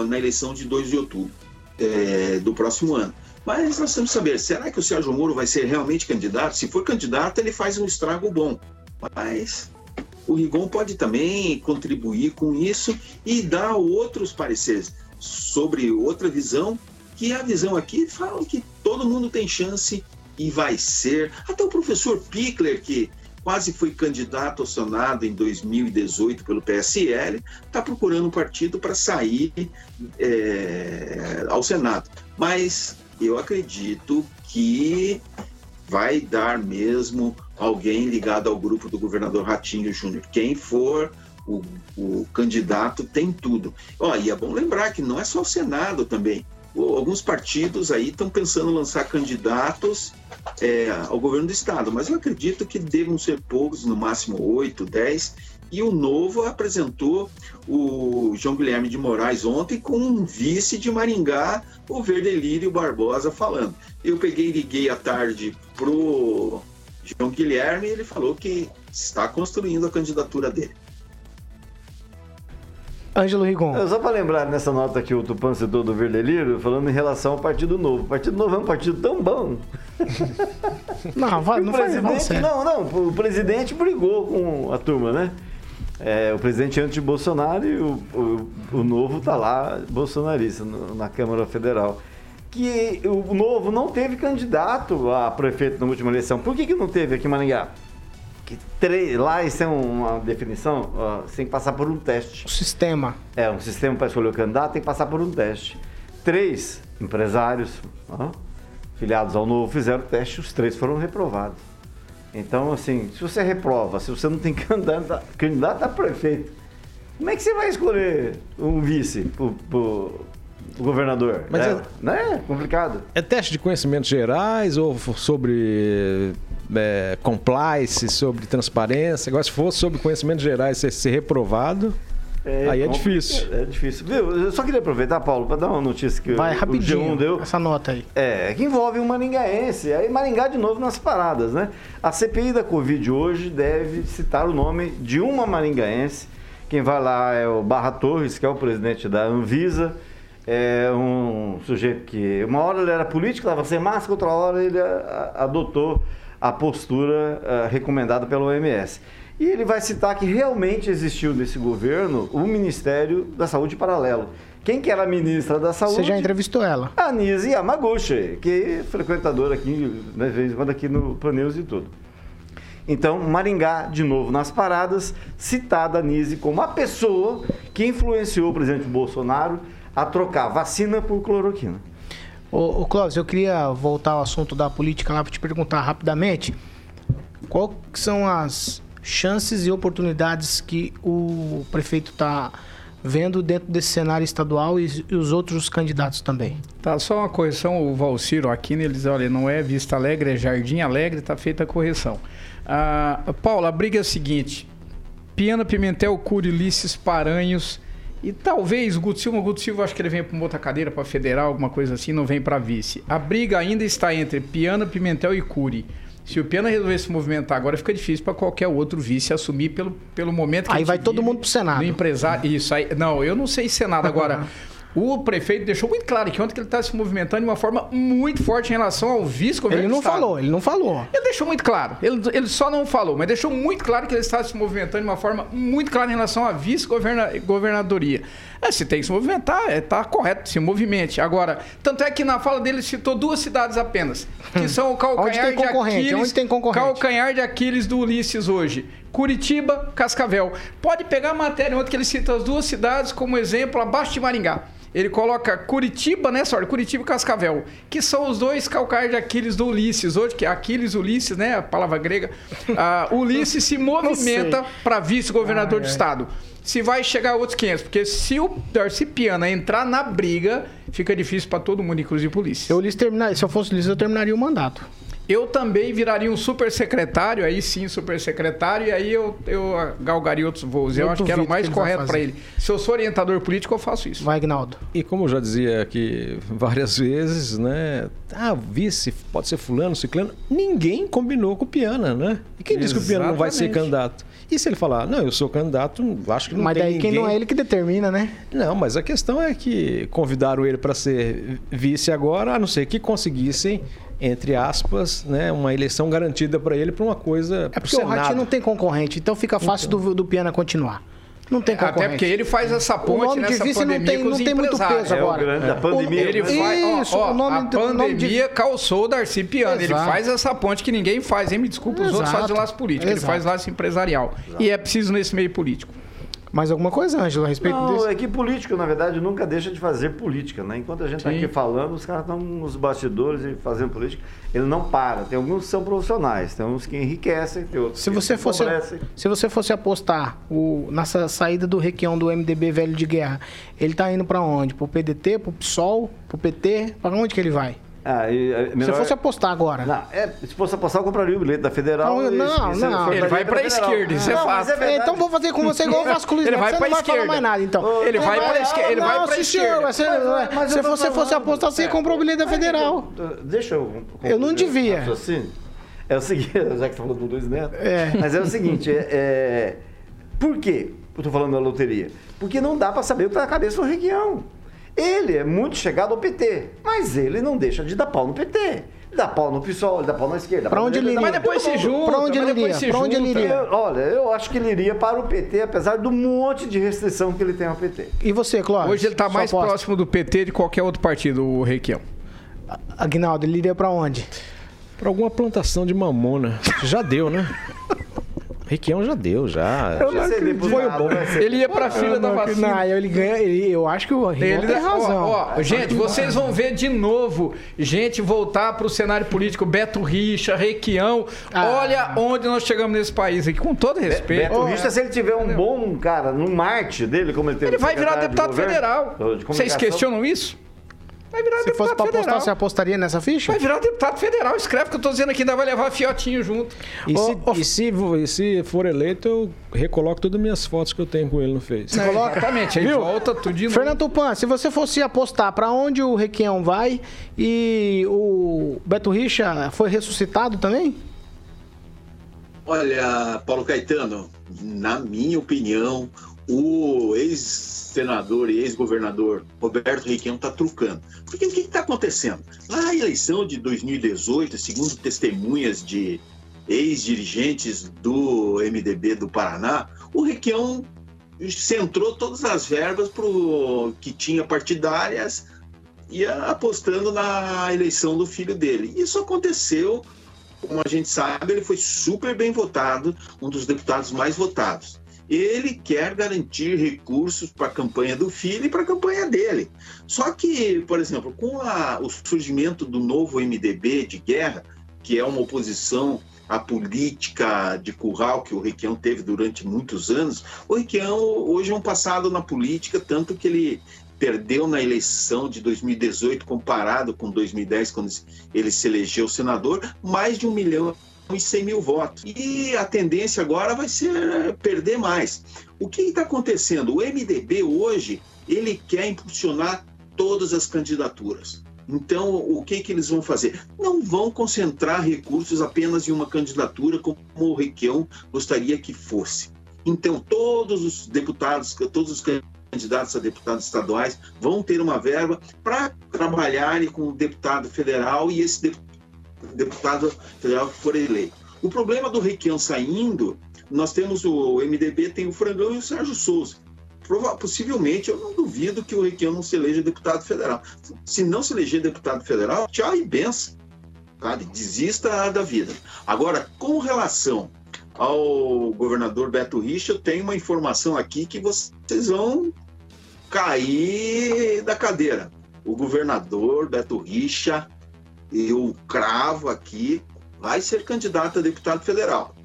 na eleição de 2 de outubro é, do próximo ano. Mas nós temos que saber, será que o Sérgio Moro vai ser realmente candidato? Se for candidato, ele faz um estrago bom. Mas o Rigon pode também contribuir com isso e dar outros pareceres sobre outra visão, que a visão aqui fala que todo mundo tem chance e vai ser. Até o professor Pickler, que quase foi candidato ao Senado em 2018 pelo PSL, está procurando um partido para sair é, ao Senado. Mas eu acredito que vai dar mesmo alguém ligado ao grupo do governador Ratinho Júnior. Quem for o, o, candidato tem tudo. Ó, e é bom lembrar que não é só o Senado também. Alguns partidos aí estão pensando em lançar candidatos é, ao governo do estado, mas eu acredito que devam ser poucos, no máximo oito, dez, e o Novo apresentou o João Guilherme de Moraes ontem com um vice de Maringá, o Verdelírio Barbosa, falando. Eu peguei e liguei à tarde pro João Guilherme e ele falou que está construindo a candidatura dele. Ângelo Rigon. Só para lembrar nessa nota que o Tupan citou do Verdeliro, falando em relação ao Partido Novo. O Partido Novo é um partido tão bom. Não, vai, não o faz não, presidente, não, não, o presidente brigou com a turma, né? É, o presidente antes de Bolsonaro e o, o, o novo tá lá, bolsonarista, no, na Câmara Federal. Que o novo não teve candidato a prefeito na última eleição. Por que, que não teve aqui em Maringá? Que três, lá isso é uma definição, ó, você tem que passar por um teste. O sistema. É, um sistema para escolher o candidato tem que passar por um teste. Três empresários ó, filiados ao novo fizeram o teste, os três foram reprovados. Então, assim, se você reprova, se você não tem candidato, candidato a prefeito, como é que você vai escolher um vice pro, pro, pro governador? Mas é, é- não é complicado. É teste de conhecimentos gerais ou sobre é, compliance, sobre transparência? Agora, se for sobre conhecimentos gerais, ser, ser reprovado, aí é compli- difícil. É difícil. Viu? Eu só queria aproveitar, Paulo, para dar uma notícia que Vai o, rapidinho. o G1 deu. Essa nota aí. É, que envolve um maringaense. Aí Maringá de novo nas paradas, né? A CPI da Covid hoje deve citar o nome de uma maringaense. Quem vai lá é o Barra Torres, que é o presidente da Anvisa. É um sujeito que uma hora ele era político, estava sem máscara, outra hora ele adotou a postura ah, recomendada pela OMS. E ele vai citar que realmente existiu nesse governo o Ministério da Saúde Paralelo. Quem que era a ministra da Saúde? Você já entrevistou ela. A Nise Yamaguchi, que é frequentadora aqui, né, de vez em quando aqui no Planeus e tudo. Então, Maringá, de novo nas paradas, citada a Nise como a pessoa que influenciou o presidente Bolsonaro a trocar vacina por cloroquina. Ô, ô Clóvis, eu queria voltar ao assunto da política lá para te perguntar rapidamente. Que são as chances e oportunidades que o prefeito está vendo dentro desse cenário estadual e, e os outros candidatos também? Tá, só uma correção, o Valciro aqui, ele diz, olha, não é Vista Alegre, é Jardim Alegre, tá feita a correção. Ah, Paula, a briga é a seguinte, Piana, Pimentel, Cury, Ulisses, Paranhos e talvez o Guto Silva, o Guto Silva acho que ele vem para uma outra cadeira, para federal, alguma coisa assim, não vem para vice. A briga ainda está entre Piana, Pimentel e Cury. Se o Piana resolver se movimentar agora, fica difícil para qualquer outro vice assumir pelo, pelo momento que Aí vai todo mundo pro Senado. do empresário. Isso aí. Não, eu não sei Senado agora. O prefeito deixou muito claro que ontem que ele está se movimentando de uma forma muito forte em relação ao vice-governo Ele não falou, ele não falou. Ele deixou muito claro. Ele, ele só não falou, mas deixou muito claro que ele está se movimentando de uma forma muito clara em relação à vice-governadoria. É, se tem que se movimentar, é, tá correto, se movimente. Agora, tanto é que na fala dele citou duas cidades apenas, que são o calcanhar de? Aquiles. Onde tem concorrente? Calcanhar de Aquiles do Ulisses hoje. Curitiba, Cascavel. Pode pegar a matéria ontem que ele cita as duas cidades como exemplo abaixo de Maringá. Ele coloca Curitiba, né, sorte? Curitiba e Cascavel, que são os dois calcanhares de Aquiles do Ulisses. Hoje, que é Aquiles, Ulisses, né? A palavra grega. Ah, Ulisses se movimenta para vice-governador do estado. Se vai chegar outros 500, porque se o Darcy Piana entrar na briga, fica difícil para todo mundo, inclusive polícia. Eu, Ulisses, terminar, se eu fosse Ulisses, eu terminaria o mandato. Eu também viraria um super secretário, aí sim, super secretário, e aí eu, eu galgaria outros voos. Eu, Eu acho que era o mais correto para ele. Se eu sou orientador político, eu faço isso. Vai, Gnaldo. E como eu já dizia aqui várias vezes, né? Ah, vice, pode ser fulano, ciclano. Ninguém combinou com o Piana, né? E quem disse que o Piana não vai ser Exatamente. candidato? E se ele falar, não, eu sou candidato, acho que não Mas tem daí ninguém... quem não é ele que determina, né? Não, mas a questão é que convidaram ele para ser vice agora, a não ser que conseguissem, entre aspas, né, uma eleição garantida para ele para uma coisa É porque o Ratinho não tem concorrente, então fica fácil do, do Piana continuar. Não tem concorrente. Até porque ele faz essa O ponte nome de nessa vice não pandemia tem, com não tem muito peso É o agora. grande da pandemia. O- Ele faz, Isso, ó, ó, o nome a o nome de- pandemia calçou o Darcy Piana. Ele faz essa ponte que ninguém faz, hein? Me desculpa, os outros Exato. fazem laço político. Ele Exato. faz laço empresarial. E é preciso nesse meio político. Mais alguma coisa, Ângelo, a respeito Não, disso? é que político, na verdade, nunca deixa de fazer política, né? Enquanto a gente está aqui falando, os caras estão nos bastidores e fazendo política. Ele não para. Tem alguns que são profissionais, tem uns que enriquecem, tem outros Se que você fosse, se você fosse apostar o, nessa saída do Requião do MDB velho de guerra, ele tá indo pra onde? Pro PDT, pro PSOL, pro PT? Pra onde que ele vai? Ah, e, é, Se melhor- você fosse apostar agora. Não, é, se fosse apostar, eu compraria o bilhete da Federal. Não, e- não, e se não. for Ele vai pra esquerda, isso é Não, fato. verdade. então vou fazer com você igual eu faço com o Luiz Ele Neto, vai você pra não vai falar esquerda. mais nada, então. Ele vai pra esquerda, ele vai não, pra esquerda. você- Mas- mas se você fosse apostar, você É. comprou o bilhete da Federal. Deixa eu. Eu não devia. É o seguinte, já que falou do Luiz Neto. É. Mas é o seguinte, é, é, por quê eu tô falando da loteria? Porque não dá para saber o que tá na cabeça do Requião. Ele é muito chegado ao PT, mas ele não deixa de dar pau no PT. Ele dá pau no PSOL, ele dá pau na esquerda. Na onde ele iria? Mas depois se junta. onde mas ele iria? se Pra onde ele iria? Olha, eu acho que ele iria para o PT, apesar do monte de restrição que ele tem ao PT. E você, Clóvis? Hoje ele tá Sua mais aposta? próximo do PT de qualquer outro partido, o Requião. Aguinaldo, ele iria pra onde? Pra alguma plantação de mamona. Já deu, né? Requião já deu, já. Eu já. não Ser acredito. deputado, vai ser- Ele ia pra fila da Não, vacina. Não, ele ganha. Ele, eu acho que o Henrique Ele tem razão. Ó, ó, gente, vocês vão ver de novo gente voltar para o cenário político. Beto Richa, Requião. Ah. Olha onde nós chegamos nesse país aqui, com todo respeito. Beto Richa, se ele tiver um bom cara no Marte dele, como ele teve Ele vai virar de deputado governo, federal. de Vocês questionam isso? Vai virar Se deputado fosse pra federal. apostar, você apostaria nessa ficha? Vai virar deputado federal. Escreve que eu tô dizendo aqui, ainda vai levar fiotinho junto. E, se, Ô, ô, e se e se for eleito, eu recoloco todas as minhas fotos que eu tenho com ele no Face. É, coloca? Exatamente, aí Viu? volta tudo de novo. Fernando Tupan, se você fosse apostar pra onde o Requião vai e o Beto Richa foi ressuscitado também? Olha, Paulo Caetano, na minha opinião, o ex-senador e ex-governador Roberto Requião está trucando. Porque o que está acontecendo? Na eleição de 2018, segundo testemunhas de ex-dirigentes do MDB do Paraná, o Requião centrou todas as verbas pro, que tinha partidárias e apostando na eleição do filho dele. Isso aconteceu como a gente sabe, ele foi super bem votado, um dos deputados mais votados. Ele quer garantir recursos para a campanha do filho e para a campanha dele. Só que, por exemplo, com a- o surgimento do novo MDB de guerra, que é uma oposição à política de curral que o Requião teve durante muitos anos, o Requião hoje é um passado na política, tanto que ele perdeu na eleição de 2018 comparado com 2010, quando ele se elegeu senador, mais de um milhão e 100 mil votos. E a tendência agora vai ser perder mais. O que está acontecendo? O MDB hoje, ele quer impulsionar todas as candidaturas. Então, o que, que eles vão fazer? Não vão concentrar recursos apenas em uma candidatura como o Requião gostaria que fosse. Então, todos os deputados, todos os candidatos a deputados estaduais vão ter uma verba para trabalharem com o deputado federal e esse de- deputado federal que for eleito. O problema do Requião saindo, nós temos o MDB, tem o Frangão e o Sérgio Souza. Possivelmente, eu não duvido que o Requião não se eleja deputado federal. Se não se eleger deputado federal, tchau e benção. Sabe? Desista da vida. Agora, com relação ao governador Beto Richa, eu tenho uma informação aqui que vocês vão cair da cadeira. O governador Beto Richa, eu cravo aqui, vai ser candidato a deputado federal.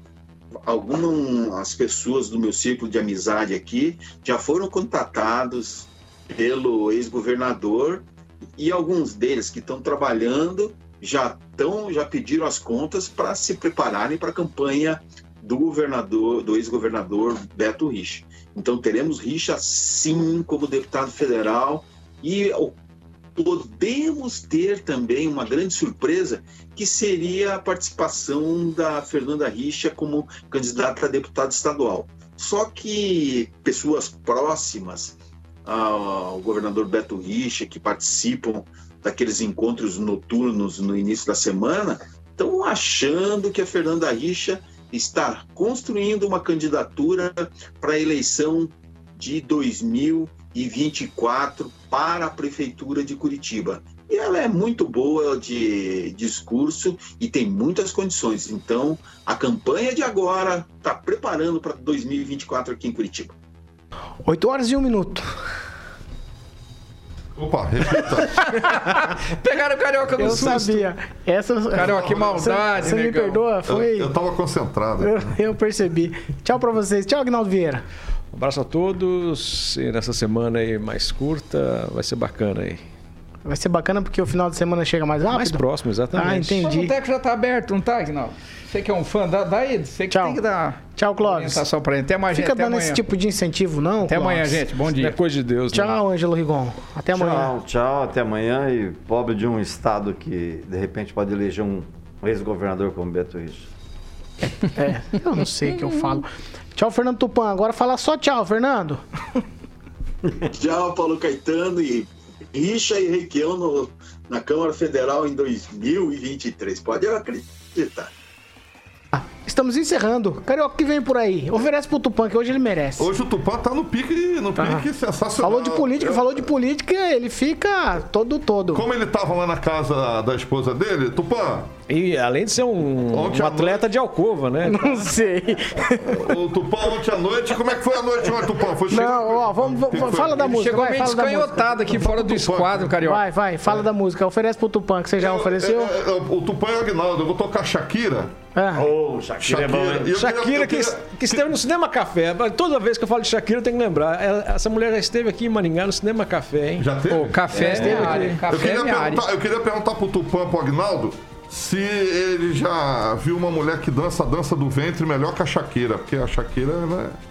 Algumas pessoas do meu círculo de amizade aqui já foram contatados pelo ex-governador e alguns deles que estão trabalhando já estão já pediram as contas para se prepararem para a campanha do governador, do ex-governador Beto Richa. Então teremos Richa sim como deputado federal e podemos ter também uma grande surpresa que seria a participação da Fernanda Richa como candidata a deputado estadual. Só que pessoas próximas ao governador Beto Richa, que participam daqueles encontros noturnos no início da semana, estão achando que a Fernanda Richa está construindo uma candidatura para a eleição de 2024 para a Prefeitura de Curitiba. E ela é muito boa de discurso e tem muitas condições. Então, a campanha de agora está preparando para 2024 aqui em Curitiba. 8 horas e 1 minuto. Opa, repita. Pegaram o Carioca no Eu susto. sabia. Essa, Carioca, que maldade, Você, você me perdoa? eu, Foi. eu tava concentrado. Eu, eu percebi. Tchau pra vocês. Tchau, Agnaldo Vieira. Um abraço a todos. E nessa semana aí mais curta, vai ser bacana aí. Vai ser bacana porque o final de semana chega mais rápido. Mais próximo, Ah, exatamente. O entendi. boteco já tá aberto, não tá, Aguinaldo? Você que é um fã, dá, dá aí. Você que Tchau. tem que dar Tchau, Clóvis. orientação pra ele. Até mais, Fica gente. Até dando amanhã. esse tipo de incentivo, não? Até amanhã, Clóvis? gente. Bom Não é dia. coisa de Deus, né? Tchau, Ângelo Rigon. Até amanhã. Tchau, tchau, até amanhã. E pobre de um estado que de repente pode eleger um o ex-governador como Beto Richa. É, eu não sei o que eu falo. Tchau, Fernando Tupan. Agora fala só tchau, Fernando. Tchau, Paulo Caetano e Richa e Requião na Câmara Federal em 2023. Pode acreditar. Estamos encerrando. Carioca, que vem por aí? Oferece pro Tupã, que hoje ele merece. Hoje o Tupã tá no pique, no Tá. pique sensacional. Falou de política, Eu- falou de política, ele fica todo todo. Como ele tava lá na casa da esposa dele, Tupã, E além de ser um, um atleta de alcova, né? Não sei. o Tupã ontem à noite, como é que foi a noite ontem, Tupã? Foi Não, ó, vamos, vamos- foi? fala da Ele música. chegou vai, meio fala da música. descanhotado aqui fora do esquadro, Carioca. Vai, vai, fala da música. Oferece pro Tupã, que você já ofereceu. É, é, é, o Tupã e o Aguinaldo, eu vou tocar Shakira. Ah, Ô, Shakira, é bom, hein? Eu Shakira queria- eu que, queria- que esteve no Cinema Café. Toda vez que eu falo de Shakira, eu tenho que lembrar. Ela- essa mulher já esteve aqui em Maringá no Cinema Café, hein? Já teve? Pô, café é área. Eu Café é queria, área. perguntar, eu queria perguntar pro Tupã, pro Agnaldo, se ele já viu uma mulher que dança a dança do ventre melhor que a Shakira, porque a Shakira, ela é...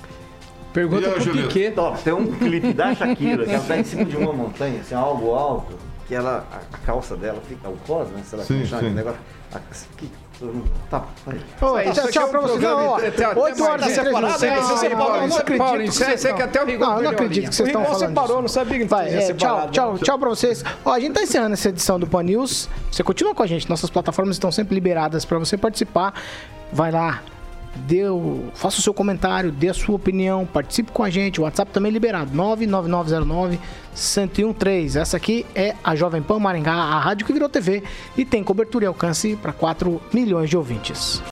Pergunta pro? Piquet. Tem um clipe da Shakira, que ela tá em cima de uma montanha, assim, algo alto, que ela, a, calça dela fica, o cos, né? Sei lá Sim, chama negócio. A, que, tá, aí. Ô, Isso tchau, tchau é um pra você. programa Não, ó, de- até- até 8 horas e 3 minutos. né? Você Não, separou, não, você- acredito que vocês- que até o Rigon Não, eu não acredito que vocês O estão falando separou, não sabia que Vai, é, tchau, tchau, tchau pra vocês. Ó, a gente tá encerrando essa edição do Pan News. Você continua com a gente, nossas plataformas estão sempre liberadas pra você participar. Vai lá, dê faça o seu comentário, dê a sua opinião, participe com a gente. O WhatsApp também é liberado, 99909 1013. Essa aqui é a Jovem Pan Maringá, a rádio que virou TV e tem cobertura e alcance para 4 milhões de ouvintes.